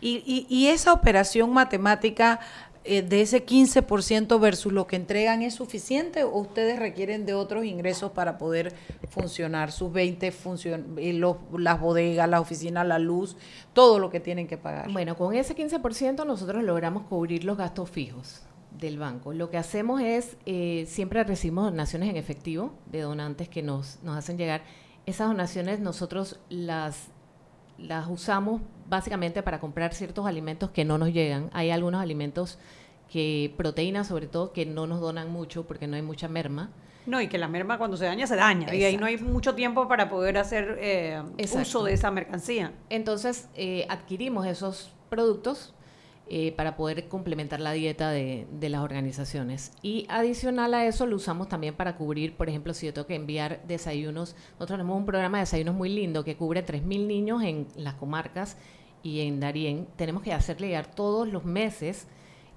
Y, y, y esa operación matemática eh, de ese 15% versus lo que entregan es suficiente o ustedes requieren de otros ingresos para poder funcionar sus 20 funcion eh, los, las bodegas, las oficinas, la luz, todo lo que tienen que pagar? Bueno, con ese 15% nosotros logramos cubrir los gastos fijos del banco. Lo que hacemos es, eh, siempre recibimos donaciones en efectivo de donantes que nos, nos hacen llegar. Esas donaciones nosotros las, las usamos básicamente para comprar ciertos alimentos que no nos llegan. Hay algunos alimentos que, proteínas sobre todo, que no nos donan mucho porque no hay mucha merma. No, y que la merma cuando se daña, se daña. Y ahí no hay mucho tiempo para poder hacer eh, uso de esa mercancía. Entonces eh, adquirimos esos productos eh, para poder complementar la dieta de, de las organizaciones. Y adicional a eso lo usamos también para cubrir, por ejemplo, si yo tengo que enviar desayunos, nosotros tenemos un programa de desayunos muy lindo que cubre 3.000 niños en las comarcas y en Darién. Tenemos que hacerle llegar todos los meses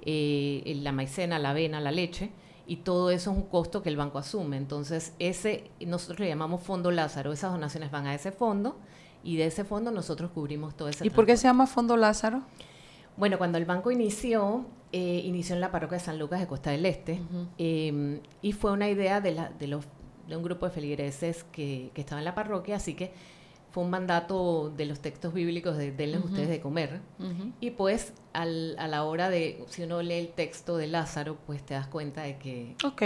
eh, la maicena, la avena, la leche, y todo eso es un costo que el banco asume. Entonces, ese nosotros le llamamos Fondo Lázaro, esas donaciones van a ese fondo y de ese fondo nosotros cubrimos todo ese ¿Y por qué se llama Fondo Lázaro? Bueno, cuando el banco inició, eh, inició en la parroquia de San Lucas de Costa del Este eh, y fue una idea de, la, de, los, de un grupo de feligreses que, que estaba en la parroquia, así que fue un mandato de los textos bíblicos de denles Ujú. ustedes de comer. Y pues al- a la hora de, si uno lee el texto de Lázaro, pues te das cuenta de que Ok.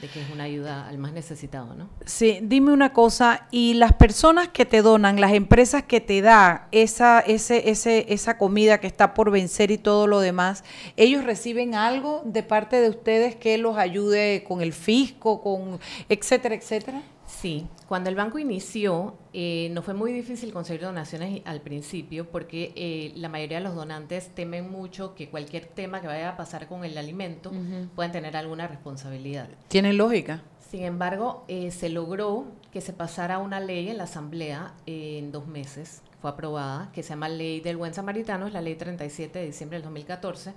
De que es una ayuda al más necesitado, ¿no? Sí, dime una cosa, y las personas que te donan, las empresas que te dan esa, ese, ese, esa comida que está por vencer y todo lo demás, ¿ellos reciben algo de parte de ustedes que los ayude con el fisco, con etcétera, etcétera? Sí, cuando el banco inició, eh, no fue muy difícil conseguir donaciones al principio porque eh, la mayoría de los donantes temen mucho que cualquier tema que vaya a pasar con el alimento puedan tener alguna responsabilidad. ¿Tiene lógica? Sin embargo, eh, se logró que se pasara una ley en la Asamblea en dos meses, fue aprobada, que se llama Ley del Buen Samaritano, es la Ley 37 de diciembre del 2014,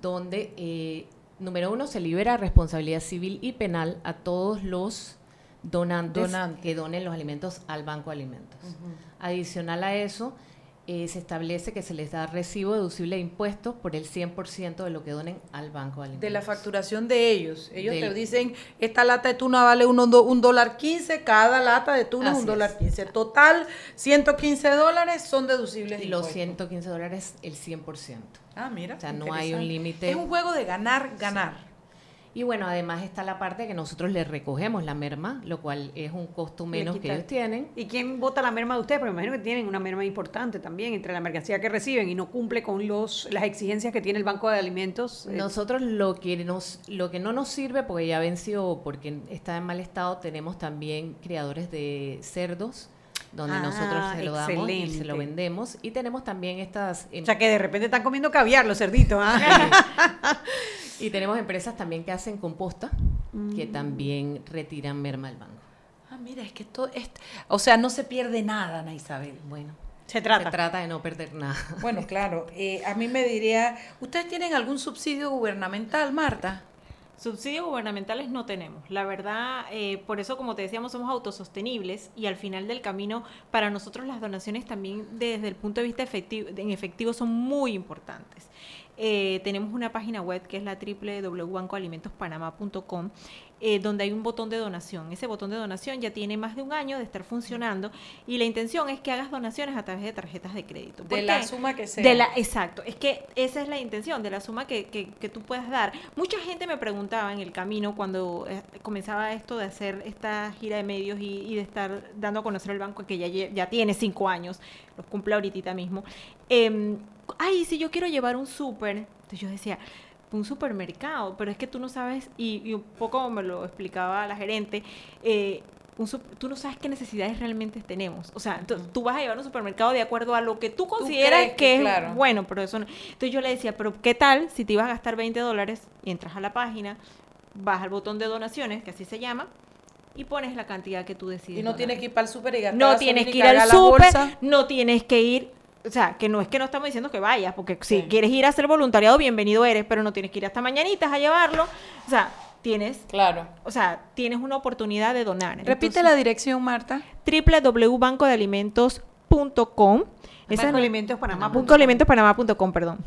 donde, número uno, se libera responsabilidad civil y penal a todos los donantes que donen los alimentos al Banco de Alimentos. Adicional a eso, eh, se establece que se les da recibo deducible de impuestos por el 100% de lo que donen al Banco de Alimentos. De la facturación de ellos. Ellos te dicen, esta lata de tuna vale un, un dólar 15, cada lata de tuna es un dólar 15. Total, 115 dólares son deducibles. Y los 115 dólares, el 100%. Ah, mira. O sea, no hay un límite. Es un juego de ganar, ganar. Y bueno, además está la parte que nosotros les recogemos la merma, lo cual es un costo menos que ellos tienen. ¿Y quién vota la merma de ustedes? Porque me imagino que tienen una merma importante también entre la mercancía que reciben y no cumple con los las exigencias que tiene el Banco de Alimentos. Eh. Nosotros lo que nos lo que no nos sirve porque ya venció porque está en mal estado, tenemos también criadores de cerdos donde nosotros ah, se lo damos y se lo vendemos. Y tenemos también estas... O sea, que de repente están comiendo caviar los cerditos. ¿ah? Y tenemos empresas también que hacen composta, que mm. también retiran merma del banco. Ah, mira, es que todo es, o sea, no se pierde nada, Ana Isabel. Bueno, se trata. Se trata de no perder nada. Bueno, claro. Eh, a mí me diría, ¿ustedes tienen algún subsidio gubernamental, Marta? Subsidios gubernamentales no tenemos. La verdad, eh, por eso, como te decíamos, somos autosostenibles y al final del camino, para nosotros las donaciones también desde el punto de vista efectivo, en efectivo son muy importantes. Eh, tenemos una página web que es la www.bancoalimentospanamá.com eh, donde hay un botón de donación. Ese botón de donación ya tiene más de un año de estar funcionando y la intención es que hagas donaciones a través de tarjetas de crédito. De la suma que sea. De la, exacto, es que esa es la intención, de la suma que, que, tú puedas dar. Mucha gente me preguntaba en el camino cuando eh, comenzaba esto de hacer esta gira de medios y, de estar dando a conocer el banco que ya, ya tiene cinco años, los cumple ahorita mismo. Eh, ay, si yo quiero llevar un súper, entonces yo decía, un supermercado, pero es que tú no sabes, y, un poco me lo explicaba la gerente, eh, tú no sabes qué necesidades realmente tenemos. O sea, tú vas a llevar un supermercado de acuerdo a lo que tú consideras que, es bueno, pero eso no. Entonces yo le decía, pero ¿qué tal si te ibas a gastar 20 dólares y entras a la página, vas al botón de donaciones, que así se llama, y pones la cantidad que tú decides. Y no tienes que ir para el súper y gastar No tienes que ir al súper, no tienes que ir o sea, que no es que no estamos diciendo que vayas, porque si quieres ir a hacer voluntariado, bienvenido eres, pero no tienes que ir hasta mañanitas a llevarlo. O sea, tienes. Claro. O sea, tienes una oportunidad de donar. Repite la dirección, Marta. www.bancodealimentos.com. Banco Alimentos Panamá. perdón.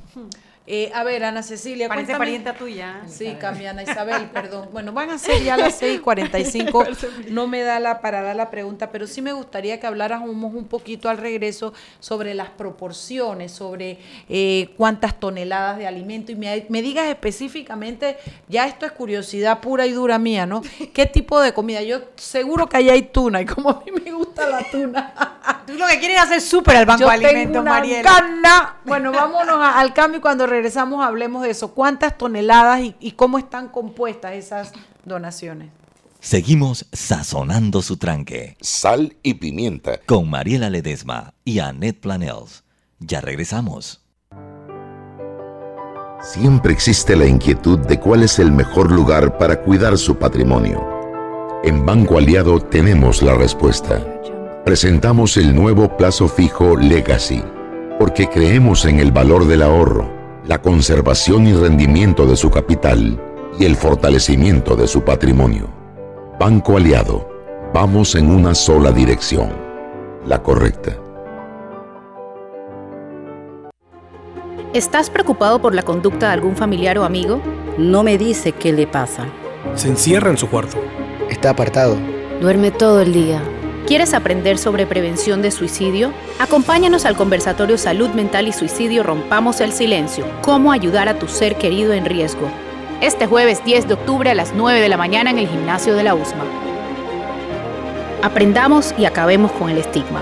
Eh, a ver, Ana Cecilia, Parece parienta tuya. Sí, cambia Ana Isabel, perdón. Bueno, van a ser ya las 6:45. No me da la para dar la pregunta, pero sí me gustaría que habláramos un poquito al regreso sobre las proporciones, sobre eh, cuántas toneladas de alimento y me, me, digas específicamente, ya esto es curiosidad pura y dura mía, ¿no? ¿Qué tipo de comida? Yo seguro que allá hay tuna y como a mí me gusta la tuna. Tú lo que quieres hacer súper al Banco de Alimentos, Mariela. Bueno, vámonos al cambio cuando regresamos hablemos de eso. ¿Cuántas toneladas y, cómo están compuestas esas donaciones? Seguimos sazonando su tranque. Sal y pimienta. Con Mariela Ledesma y Annette Planels. Ya regresamos. Siempre existe la inquietud de cuál es el mejor lugar para cuidar su patrimonio. En Banco Aliado tenemos la respuesta. Presentamos el nuevo plazo fijo Legacy, porque creemos en el valor del ahorro la conservación y rendimiento de su capital y el fortalecimiento de su patrimonio. Banco Aliado, vamos en una sola dirección, la correcta. ¿Estás preocupado por la conducta de algún familiar o amigo? No me dice qué le pasa. Se encierra en su cuarto. Está apartado. Duerme todo el día ¿Quieres aprender sobre prevención de suicidio? Acompáñanos al conversatorio Salud Mental y Suicidio Rompamos el Silencio. Cómo ayudar a tu ser querido en riesgo. Este jueves 10 de octubre a las 9 de la mañana en el gimnasio de la USMA. Aprendamos y acabemos con el estigma.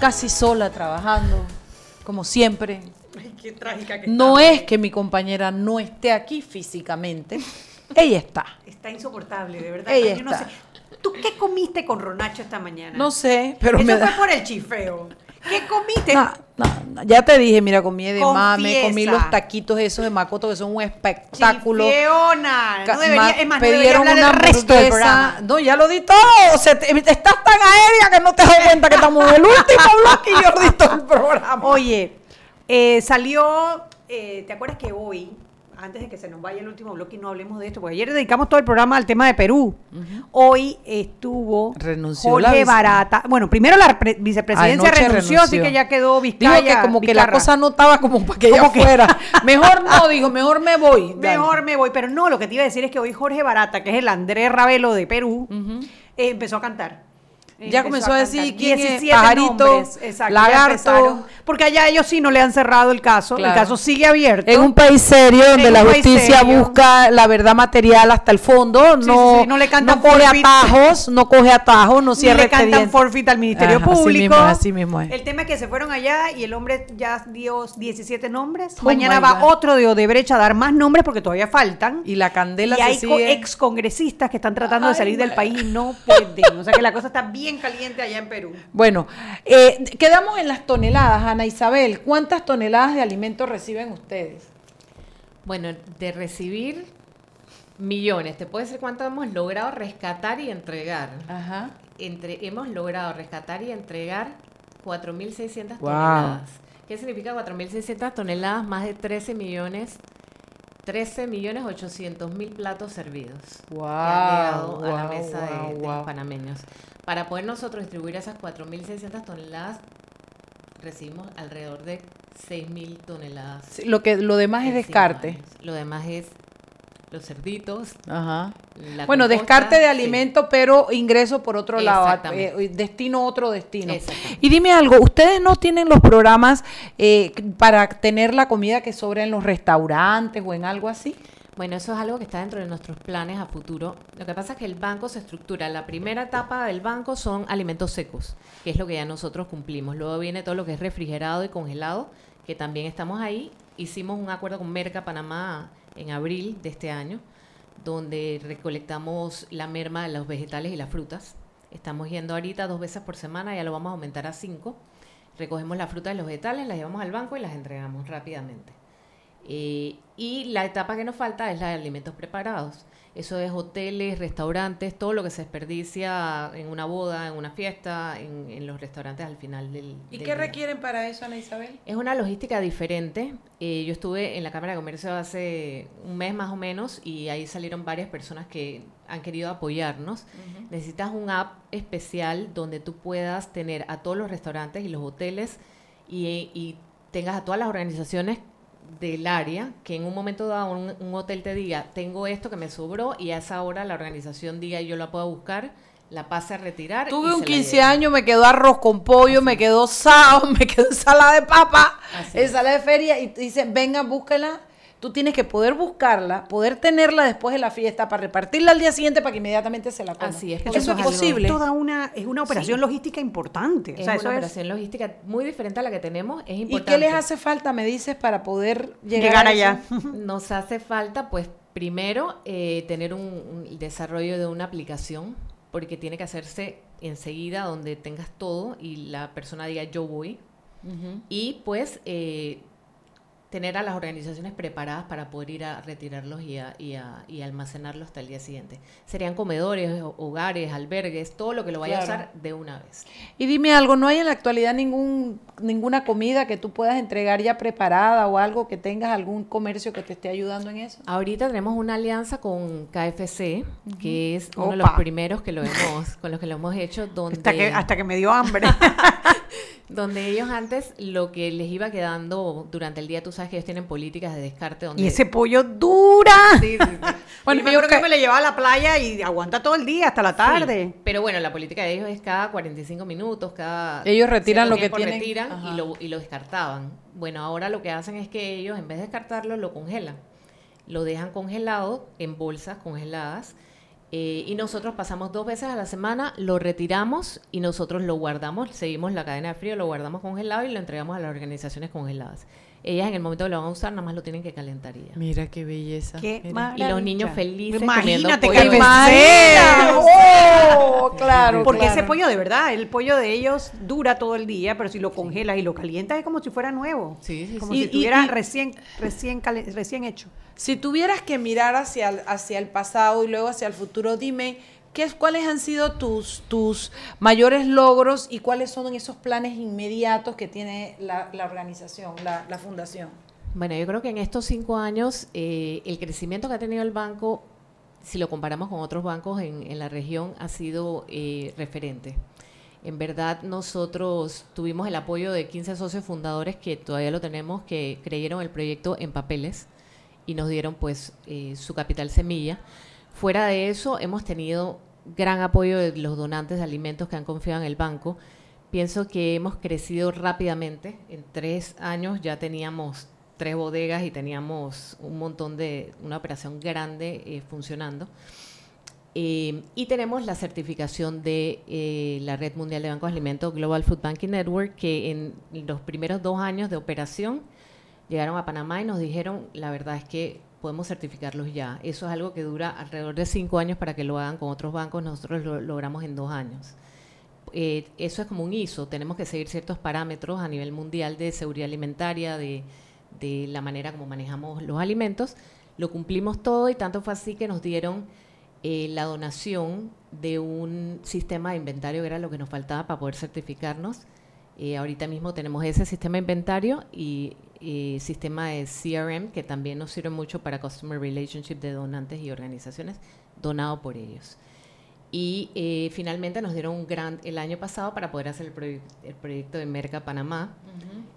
casi sola trabajando, como siempre. Ay, qué trágica que No está. es que mi compañera no esté aquí físicamente, ella está. Está insoportable, de verdad. Ella Yo no sé. ¿Tú qué comiste con Ronacho esta mañana? No sé, pero Eso me fue da- por el chifeo. ¿Qué comiste? No, no, no, ya te dije, mira, comí de mame, comí los taquitos esos de Macoto que son un espectáculo. Chifeona. No debería, es más, no debería una resto del hamburguesa. programa. No, ya lo di todo. Te- estás tan aérea que no te das cuenta que estamos en el último bloque y yo di todo el programa. Oye, eh, salió, eh, ¿te acuerdas que hoy, antes de que se nos vaya el último bloque y no hablemos de esto, porque ayer dedicamos todo el programa al tema de Perú, hoy estuvo Renunció Jorge Barata. Bueno, primero la pre- vicepresidencia renunció, así que ya quedó Dijo Vizcaya. que como que la cosa no estaba como para que ella que- fuera. Mejor no, digo, mejor me voy. Dale. Mejor me voy, pero no, lo que te iba a decir es que hoy Jorge Barata, que es el Andrés Ravelo de Perú, eh, empezó a cantar. Ya comenzó a decir quién es, 17 pajarito, nombres, exacto, lagarto. Porque allá ellos sí no le han cerrado el caso, Claro. el caso sigue abierto. En un país serio donde la justicia serio. busca la verdad material hasta el fondo, Sí, no, sí, sí, no le cantan no coge atajos, no coge atajos, no Ni cierra le cantan forfeit al Ministerio Ajá, así Público. mismo así mismo es. El tema es que se fueron allá y el hombre ya dio 17 nombres. Oh Mañana va God. otro de Odebrecht a dar más nombres porque todavía faltan. Y la candela y se hay sigue. ex congresistas que están tratando de salir del país y no pueden. O sea que la cosa está bien caliente allá en Perú. Bueno, eh, quedamos en las toneladas, Ana Isabel. ¿Cuántas toneladas de alimentos reciben ustedes? Bueno, de recibir millones, te puedo decir cuánto hemos logrado rescatar y entregar. Ajá. Entre, hemos logrado rescatar y entregar 4.600 Wow. toneladas. ¿Qué significa 4.600 toneladas? Más de 13 millones, 13 millones 800 mil platos servidos. que Wow, han llegado a la mesa de, wow, de wow. los panameños. Para poder nosotros distribuir esas 4.600 toneladas, recibimos alrededor de 6.000 toneladas. Sí, Lo que lo demás es descarte. años. Lo demás es los cerditos. Ajá. la Bueno, composta, descarte de sí. alimento, pero ingreso por otro lado, eh, destino otro destino. Y dime algo, ¿ustedes no tienen los programas eh, para tener la comida que sobra en los restaurantes o en algo así? Bueno, eso es algo que está dentro de nuestros planes a futuro. Lo que pasa es que el banco se estructura. La primera etapa del banco son alimentos secos, que es lo que ya nosotros cumplimos. Luego viene todo lo que es refrigerado y congelado, que también estamos ahí. Hicimos un acuerdo con Merca Panamá en abril de este año, donde recolectamos la merma de los vegetales y las frutas. Estamos yendo ahorita dos veces por semana, ya lo vamos a aumentar a cinco. Recogemos la fruta y los vegetales, las llevamos al banco y las entregamos rápidamente. Eh, y la etapa que nos falta es la de alimentos preparados. Eso es hoteles, restaurantes, todo lo que se desperdicia en una boda, en una fiesta, en, en los restaurantes al final del ¿Y del qué día. requieren para eso, Ana Isabel? Es una logística diferente. Eh, yo estuve en la Cámara de Comercio hace un mes más o menos y ahí salieron varias personas que han querido apoyarnos. Necesitas un app especial donde tú puedas tener a todos los restaurantes y los hoteles y, y tengas a todas las organizaciones del área que en un momento dado un, un hotel te diga tengo esto que me sobró y a esa hora la organización diga yo la puedo buscar la pase a retirar Tuve un la 15 lleve. años, me quedó arroz con pollo, me quedó sao, me quedó ensalada de papa, ensalada de feria y dicen, venga, búsquela. Tú tienes que poder buscarla, poder tenerla después de la fiesta para repartirla al día siguiente para que inmediatamente se la coma. Así es, Eso, es eso es algo- posible. Toda una, es una operación Sí. logística importante. O Es sea, una eso es operación logística muy diferente a la que tenemos. Es ¿Y importante. qué les hace falta, me dices, para poder llegar, allá. Nos hace falta, pues, primero, eh, tener un, desarrollo de una aplicación, porque tiene que hacerse enseguida donde tengas todo y la persona diga yo voy. Y pues eh, tener a las organizaciones preparadas para poder ir a retirarlos y, a, y, a- y almacenarlos hasta el día siguiente. Serían comedores, ho- hogares, albergues, todo lo que lo vaya Claro. a usar de una vez. Y dime algo, ¿no hay en la actualidad ningún ninguna comida que tú puedas entregar ya preparada o algo que tengas algún comercio que te esté ayudando en eso? Ahorita tenemos una alianza con KFC, que es uno de los primeros que lo hemos, con los que lo hemos hecho, donde, hasta que, hasta que me dio hambre. donde ellos antes lo que les iba quedando durante el día, tú sabes que ellos tienen políticas de descarte donde y ese pollo dura. Sí, sí, sí. Bueno, Y yo creo que que- me le llevaba a la playa y aguanta todo el día, hasta la tarde. Sí, pero bueno, la política de ellos es cada 45 minutos, cada... Ellos retiran lo que tienen. retiran Ajá. y lo, y lo descartaban. Bueno, ahora lo que hacen es que ellos, en vez de descartarlo, lo congelan. Lo dejan congelado en bolsas congeladas eh, y nosotros pasamos dos veces a la semana, lo retiramos y nosotros lo guardamos, seguimos la cadena de frío, lo guardamos congelado y lo entregamos a las organizaciones congeladas. Ellas en el momento que lo van a usar, nada más lo tienen que calentar ya. Mira qué belleza. Qué Y los niños felices Imagínate comiendo que pollo. ¡Oh! Claro, Porque claro. ese pollo de verdad, el pollo de ellos dura todo el día, pero si lo congelas y lo calientas es como si fuera nuevo. Sí, sí, Como sí. si estuviera recién, recién, recién hecho. Si tuvieras que mirar hacia hacia el pasado y luego hacia el futuro, dime ¿qué, es- cuáles han sido tus, tus mayores logros y cuáles son esos planes inmediatos que tiene la, la organización, la, la fundación. Bueno, yo creo que en estos cinco años eh, el crecimiento que ha tenido el banco, si lo comparamos con otros bancos en, en la región, ha sido eh, referente. En verdad, nosotros tuvimos el apoyo de 15 socios fundadores que todavía lo tenemos, que creyeron el proyecto en papeles y nos dieron pues eh, su capital semilla. Fuera de eso, hemos tenido gran apoyo de los donantes de alimentos que han confiado en el banco. Pienso que hemos crecido rápidamente. En tres años ya teníamos tres bodegas y teníamos un montón de, una operación grande eh, funcionando. Eh, y tenemos la certificación de eh, la Red Mundial de Bancos de Alimentos Global Food Banking Network, que en los primeros dos años de operación llegaron a Panamá y nos dijeron, la verdad es que podemos certificarlos ya. Eso es algo que dura alrededor de cinco años para que lo hagan con otros bancos, nosotros lo logramos en dos años. Eh, eso es como un ISO, tenemos que seguir ciertos parámetros a nivel mundial de seguridad alimentaria, de, de la manera como manejamos los alimentos. Lo cumplimos todo y tanto fue así que nos dieron eh, la donación de un sistema de inventario que era lo que nos faltaba para poder certificarnos. Eh, ahorita mismo tenemos ese sistema de inventario y, y sistema de CRM que también nos sirve mucho para Customer Relationship de donantes y organizaciones donado por ellos. Y eh, finalmente nos dieron un grant el año pasado para poder hacer el, proye- el proyecto de Merca Panamá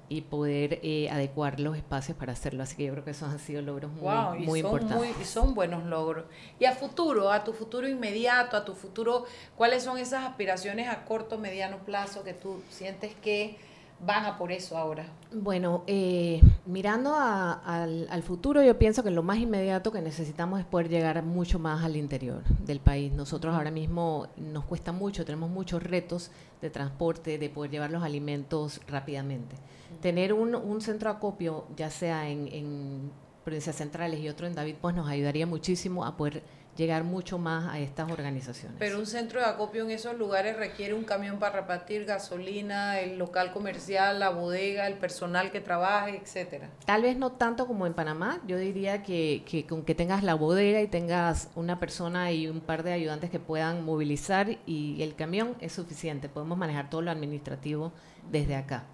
y poder eh, adecuar los espacios para hacerlo. Así que yo creo que esos han sido logros muy, Wow, y muy son importantes. muy- y son buenos logros. Y a futuro, a tu futuro inmediato, a tu futuro, ¿cuáles son esas aspiraciones a corto, mediano plazo que tú sientes que van a por eso ahora? Bueno, eh, mirando a- al, al futuro, yo pienso que lo más inmediato que necesitamos es poder llegar mucho más al interior del país. Nosotros ahora mismo nos cuesta mucho, tenemos muchos retos de transporte, de poder llevar los alimentos rápidamente. Tener un, un centro de acopio, ya sea en, en provincias centrales y otro en David, pues nos ayudaría muchísimo a poder llegar mucho más a estas organizaciones. Pero un centro de acopio en esos lugares requiere un camión para repartir gasolina, el local comercial, la bodega, el personal que trabaje, etcétera. Tal vez no tanto como en Panamá, yo diría que, que con que tengas la bodega y tengas una persona y un par de ayudantes que puedan movilizar y el camión es suficiente, podemos manejar todo lo administrativo desde acá.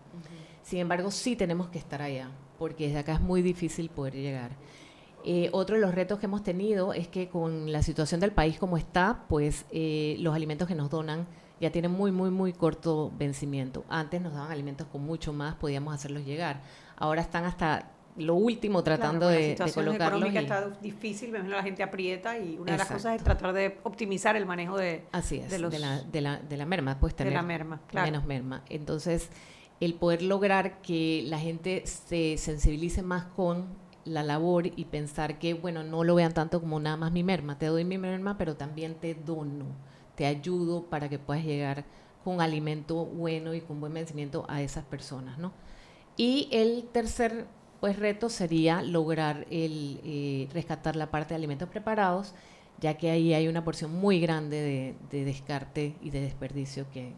Sin embargo, sí tenemos que estar allá, porque desde acá es muy difícil poder llegar. Eh, otro de los retos que hemos tenido es que con la situación del país como está, pues eh, los alimentos que nos donan ya tienen muy, muy, muy corto vencimiento. Antes nos daban alimentos con mucho más, podíamos hacerlos llegar. Ahora están hasta lo último tratando Claro, de, la de situación colocarlos. económica y- está difícil, me imagino la gente aprieta y una de las cosas es tratar de optimizar el manejo de, Así es, de de, los- la, de, la, de la merma, pues de tener la merma, claro. menos merma. Entonces, el poder lograr que la gente se sensibilice más con la labor y pensar que, bueno, no lo vean tanto como nada más mi merma, te doy mi merma, pero también te dono, te ayudo para que puedas llegar con alimento bueno y con buen vencimiento a esas personas, ¿no? Y el tercer pues reto sería lograr el eh, rescatar la parte de alimentos preparados, ya que ahí hay una porción muy grande de, de descarte y de desperdicio que,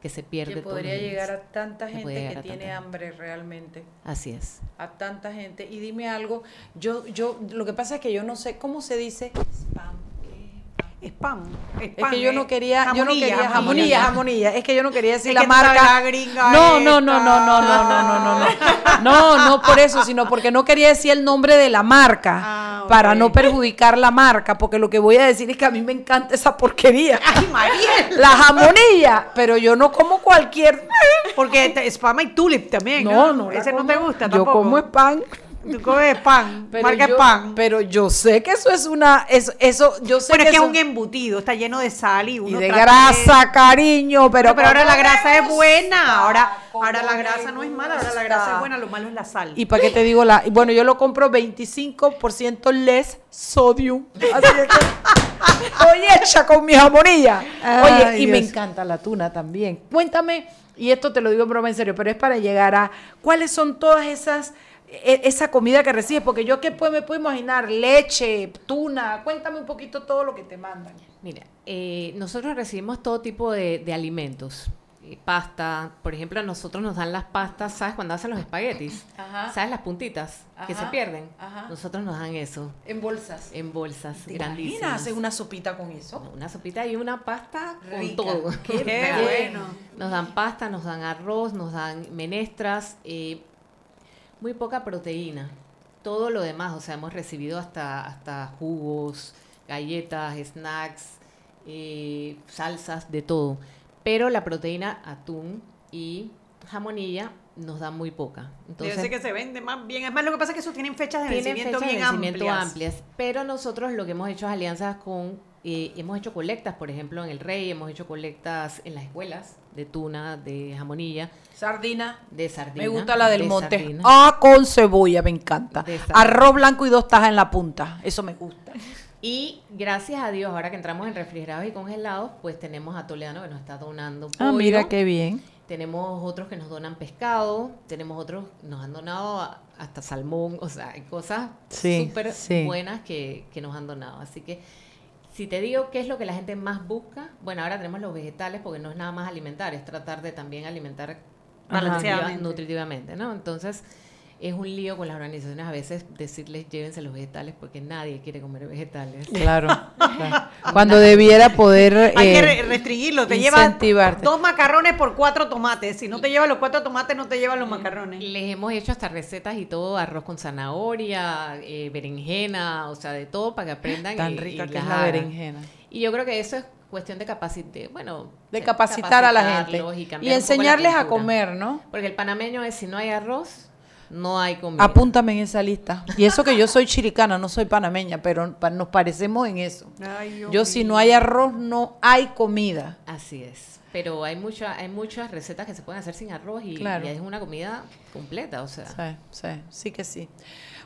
que se pierde. Que podría llegar a tanta gente que tiene hambre realmente. Así es. A tanta gente. Y dime algo, yo, yo, lo que pasa es que yo no sé cómo se dice Spam. Es que yo no quería, yo no quería jamonilla, jamonilla. jamonilla. Es que yo no quería decir Es la que marca. la gringa no, no, no, no, no, no, no, no, no, no. No, no por eso, sino porque no quería decir el nombre de la marca Ah, para no perjudicar la marca, porque lo que voy a decir es que a mí me encanta esa porquería. Ay, Mariel. La jamonilla, pero yo no como cualquier. Porque spam y tulip también. No, No, no. Ese no como. te gusta Yo tampoco. como spam. Tú comes pan. Pero marca yo, pan. Pero yo sé que eso es una, eso, eso yo sé es que es eso- un embutido, está lleno de sal y uno y de grasa, cariño, pero Pero, pero ahora ¿cómo la grasa es buena. Ahora, ¿Cómo ahora la grasa no es mala, ahora la grasa es buena, lo malo es la sal. ¿Y para qué te digo la? Bueno, yo lo compro 25% less sodium. Así es que estoy hecha con mi jamonilla. Oye, Ay, y me encanta la tuna también. Cuéntame, y esto te lo digo en broma en serio, pero es para llegar a cuáles son todas esas esa comida que recibes, porque yo qué me puedo imaginar, leche, tuna, cuéntame un poquito todo lo que te mandan. Mira, eh, nosotros recibimos todo tipo de, de alimentos. Eh, pasta, por ejemplo, a nosotros nos dan las pastas, ¿sabes? Cuando hacen los espaguetis, Ajá. ¿sabes? Las puntitas que se pierden. ajá. Nosotros nos dan eso. En bolsas. En bolsas ¿Te grandísimas. hacer una sopita con eso? Una sopita y una pasta Rica. con todo. Qué bueno. Nos dan pasta, nos dan arroz, nos dan menestras, eh, muy poca proteína. Todo lo demás, o sea, hemos recibido hasta, hasta jugos, galletas, snacks, eh, salsas, de todo. Pero la proteína, atún y jamonilla nos dan muy poca. Entonces, Yo sé que se vende más bien. Es más, lo que pasa es que eso tienen fechas de tienen vencimiento fechas de bien vencimiento amplias. amplias. Pero nosotros lo que hemos hecho es alianzas con, eh, hemos hecho colectas, por ejemplo, en el Rey, hemos hecho colectas en las escuelas de tuna, de jamonilla, Sardina. de sardina. Me gusta la del de monte. sardina. Ah, con cebolla, me encanta. Arroz blanco y dos tajas en la punta. Eso me gusta. Y gracias a Dios, ahora que entramos en refrigerados y congelados, pues tenemos a Toledano que nos está donando Ah, pollo. mira qué bien. Tenemos otros que nos donan pescado, tenemos otros que nos han donado hasta salmón, o sea, hay cosas Sí, súper sí. buenas que, que nos han donado. Así que si te digo qué es lo que la gente más busca, bueno, ahora tenemos los vegetales porque no es nada más alimentar, es tratar de también alimentar nutritivamente, ¿no? Entonces es un lío con las organizaciones a veces decirles llévense los vegetales porque nadie quiere comer vegetales. Claro. claro. Cuando debiera poder Hay que eh, re- restringirlo. Te lleva incentivarte. dos macarrones por cuatro tomates. Si no te lleva los cuatro tomates, no te llevan los macarrones. Les hemos hecho hasta recetas y todo, arroz con zanahoria, eh, berenjena, o sea, de todo para que aprendan. Tan y- rica y que es la berenjena. Y yo creo que eso es cuestión de capacitar, bueno, De capacitar a la gente. Y, la enseñarles a comer, ¿no? Porque el panameño es si no hay arroz, no hay comida. Apúntame en esa lista. Y eso que yo soy chiricana, no soy panameña, pero pa- nos parecemos en eso. Ay, Yo si no hay arroz, no hay comida. Así es. Pero hay mucha, hay muchas recetas que se pueden hacer sin arroz y, Claro. y es una comida completa, o sea. Sí, sí, sí que sí.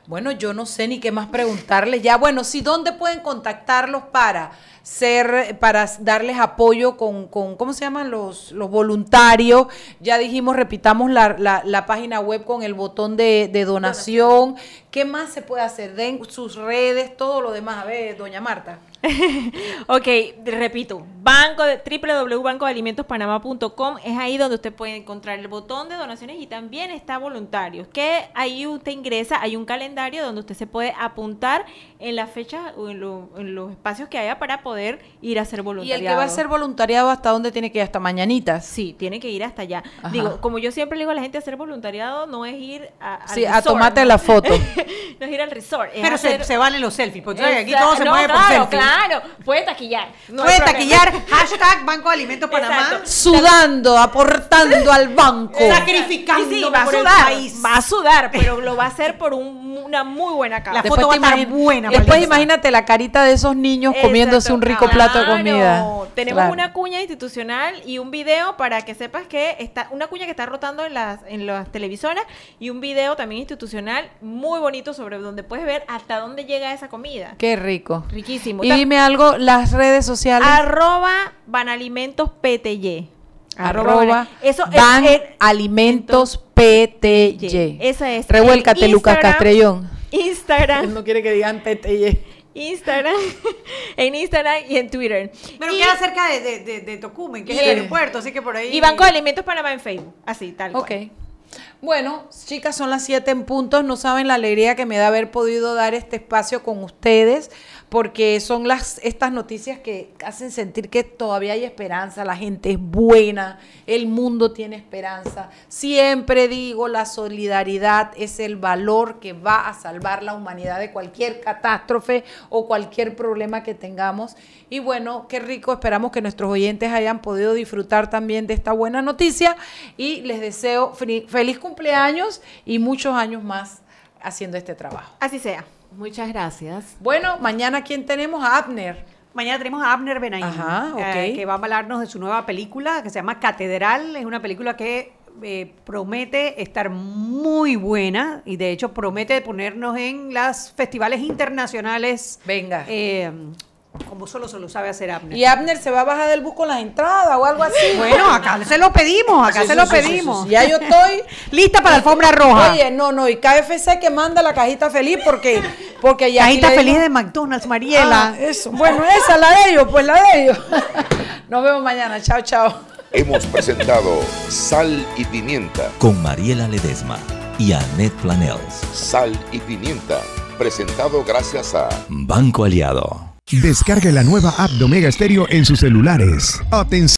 Bueno, yo no sé ni qué más preguntarles. Ya, bueno, sí, ¿dónde pueden contactarlos para ser, para darles apoyo con, con ¿cómo se llaman? Los, los voluntarios. Ya dijimos, repitamos la, la- la página web con el botón de, de donación. ¿Qué más se puede hacer? Den sus redes, todo lo demás. A ver, doña Marta. Ok, repito, banco de www.bancodealimentospanamá.com es ahí donde usted puede encontrar el botón de donaciones y también está voluntarios, que ahí usted ingresa, hay un calendario donde usted se puede apuntar en las fechas o en, lo- en los espacios que haya para poder ir a hacer Y voluntariado. el que va a hacer voluntariado, ¿hasta dónde tiene que ir? ¿Hasta mañanitas? Sí, tiene que ir hasta allá. Ajá. Digo, como yo siempre le digo a la gente, hacer voluntariado no es ir a, al Sí, a resort, tomarte ¿no? la foto. no es ir al resort. es Pero se, hacer- se valen los selfies. Porque que aquí Exacto. todo se No, mueve por claro, selfie. Claro, puede taquillar. no Puede taquillar, hashtag Banco de Alimentos Panamá. Exacto. Sudando, aportando al banco. Sacrificando Y sí, va a por el sudar, país. va a sudar, pero lo va a hacer por un- una muy buena causa. La foto va a estar buena. Después imagínate la carita de esos niños comiéndose un rico plato de comida. Tenemos Claro. una cuña institucional y un video para que sepas que está una cuña que está rotando en las en las televisoras y un video también institucional muy bonito sobre donde puedes ver hasta dónde llega esa comida. Qué rico. Riquísimo. Y Ta- dime algo, las redes sociales. Arroba Banalimentos PTY. Arroba Bana- Eso es- Ban es- Alimentos PTY. Esa es. Revuélcate, Lucas Castrellón. Instagram. Él no quiere que digan PTY. Instagram, en Instagram y en Twitter. Pero Y- queda cerca de, de, de, de Tocumen, que es el aeropuerto, así que por ahí. Y Banco de Alimentos Panamá en Facebook. Así, tal cual. Ok. Bueno, chicas, son las 7 en puntos. No saben la alegría que me da haber podido dar este espacio con ustedes, porque son las estas noticias que hacen sentir que todavía hay esperanza, la gente es buena, el mundo tiene esperanza. Siempre digo, la solidaridad es el valor que va a salvar la humanidad de cualquier catástrofe o cualquier problema que tengamos. Y bueno, qué rico, esperamos que nuestros oyentes hayan podido disfrutar también de esta buena noticia y les deseo feliz cumpleaños y muchos años más haciendo este trabajo. Así sea. Muchas gracias. Bueno, mañana quién tenemos a Abner. Mañana tenemos a Abner Benaim, Ajá, ok. eh, que va a hablarnos de su nueva película que se llama Catedral. Es una película que eh, promete estar muy buena y de hecho promete ponernos en los festivales internacionales. Venga. eh, como solo se lo sabe hacer Abner. Y Abner se va a bajar del bus con las entradas o algo así. Bueno, acá se lo pedimos, acá Sí, se sí, lo sí, pedimos. sí, sí. Ya yo estoy lista para la alfombra roja. Oye, no, no, y KFC que manda la cajita feliz porque porque ya Cajita feliz de McDonald's, Mariela. Ah, eso. Bueno, esa la de ellos, pues la de ellos. Nos vemos mañana. Chao, chao. Hemos presentado Sal y Pimienta. Con Mariela Ledesma y Annette Planels. Sal y Pimienta. Presentado gracias a Banco Aliado. Descargue la nueva app de Omega Stereo en sus celulares. Atención.